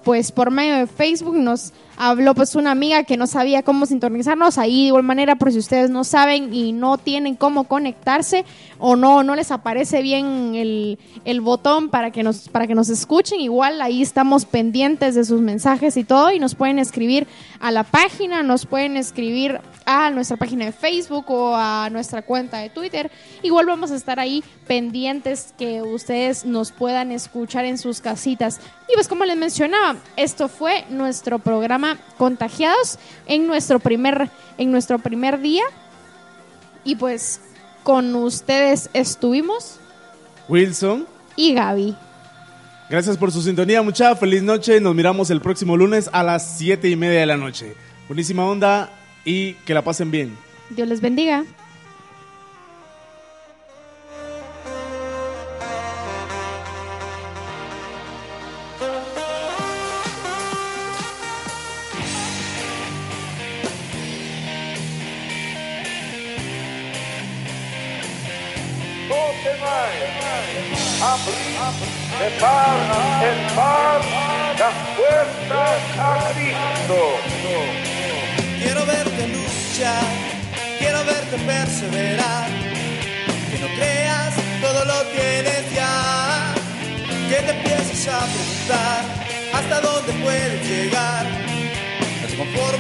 pues por medio de Facebook nos habló pues una amiga que no sabía cómo sintonizarnos. Ahí de igual manera, por si ustedes no saben y no tienen cómo conectarse o no, no les aparece bien el, el botón para que, nos, para que nos escuchen, igual ahí estamos pendientes de sus mensajes y todo y nos pueden escribir a la página, nos pueden escribir a nuestra página de Facebook o a nuestra cuenta de Twitter. Igual vamos a estar ahí pendientes que ustedes nos puedan escuchar en sus casitas. Y pues como les mencionaba, esto fue nuestro programa Contagiados en nuestro primer, en nuestro primer día. Y pues con ustedes estuvimos Wilson. y Gaby. Gracias por su sintonía, mucha feliz noche. Nos miramos el próximo lunes a las 7 y media de la noche. Buenísima onda y que la pasen bien. Dios les bendiga. separan el mar, las puertas a Cristo. Quiero verte luchar, quiero verte perseverar, que no creas todo lo tienes ya, que te empieces a preguntar hasta dónde puedes llegar, no te conformes.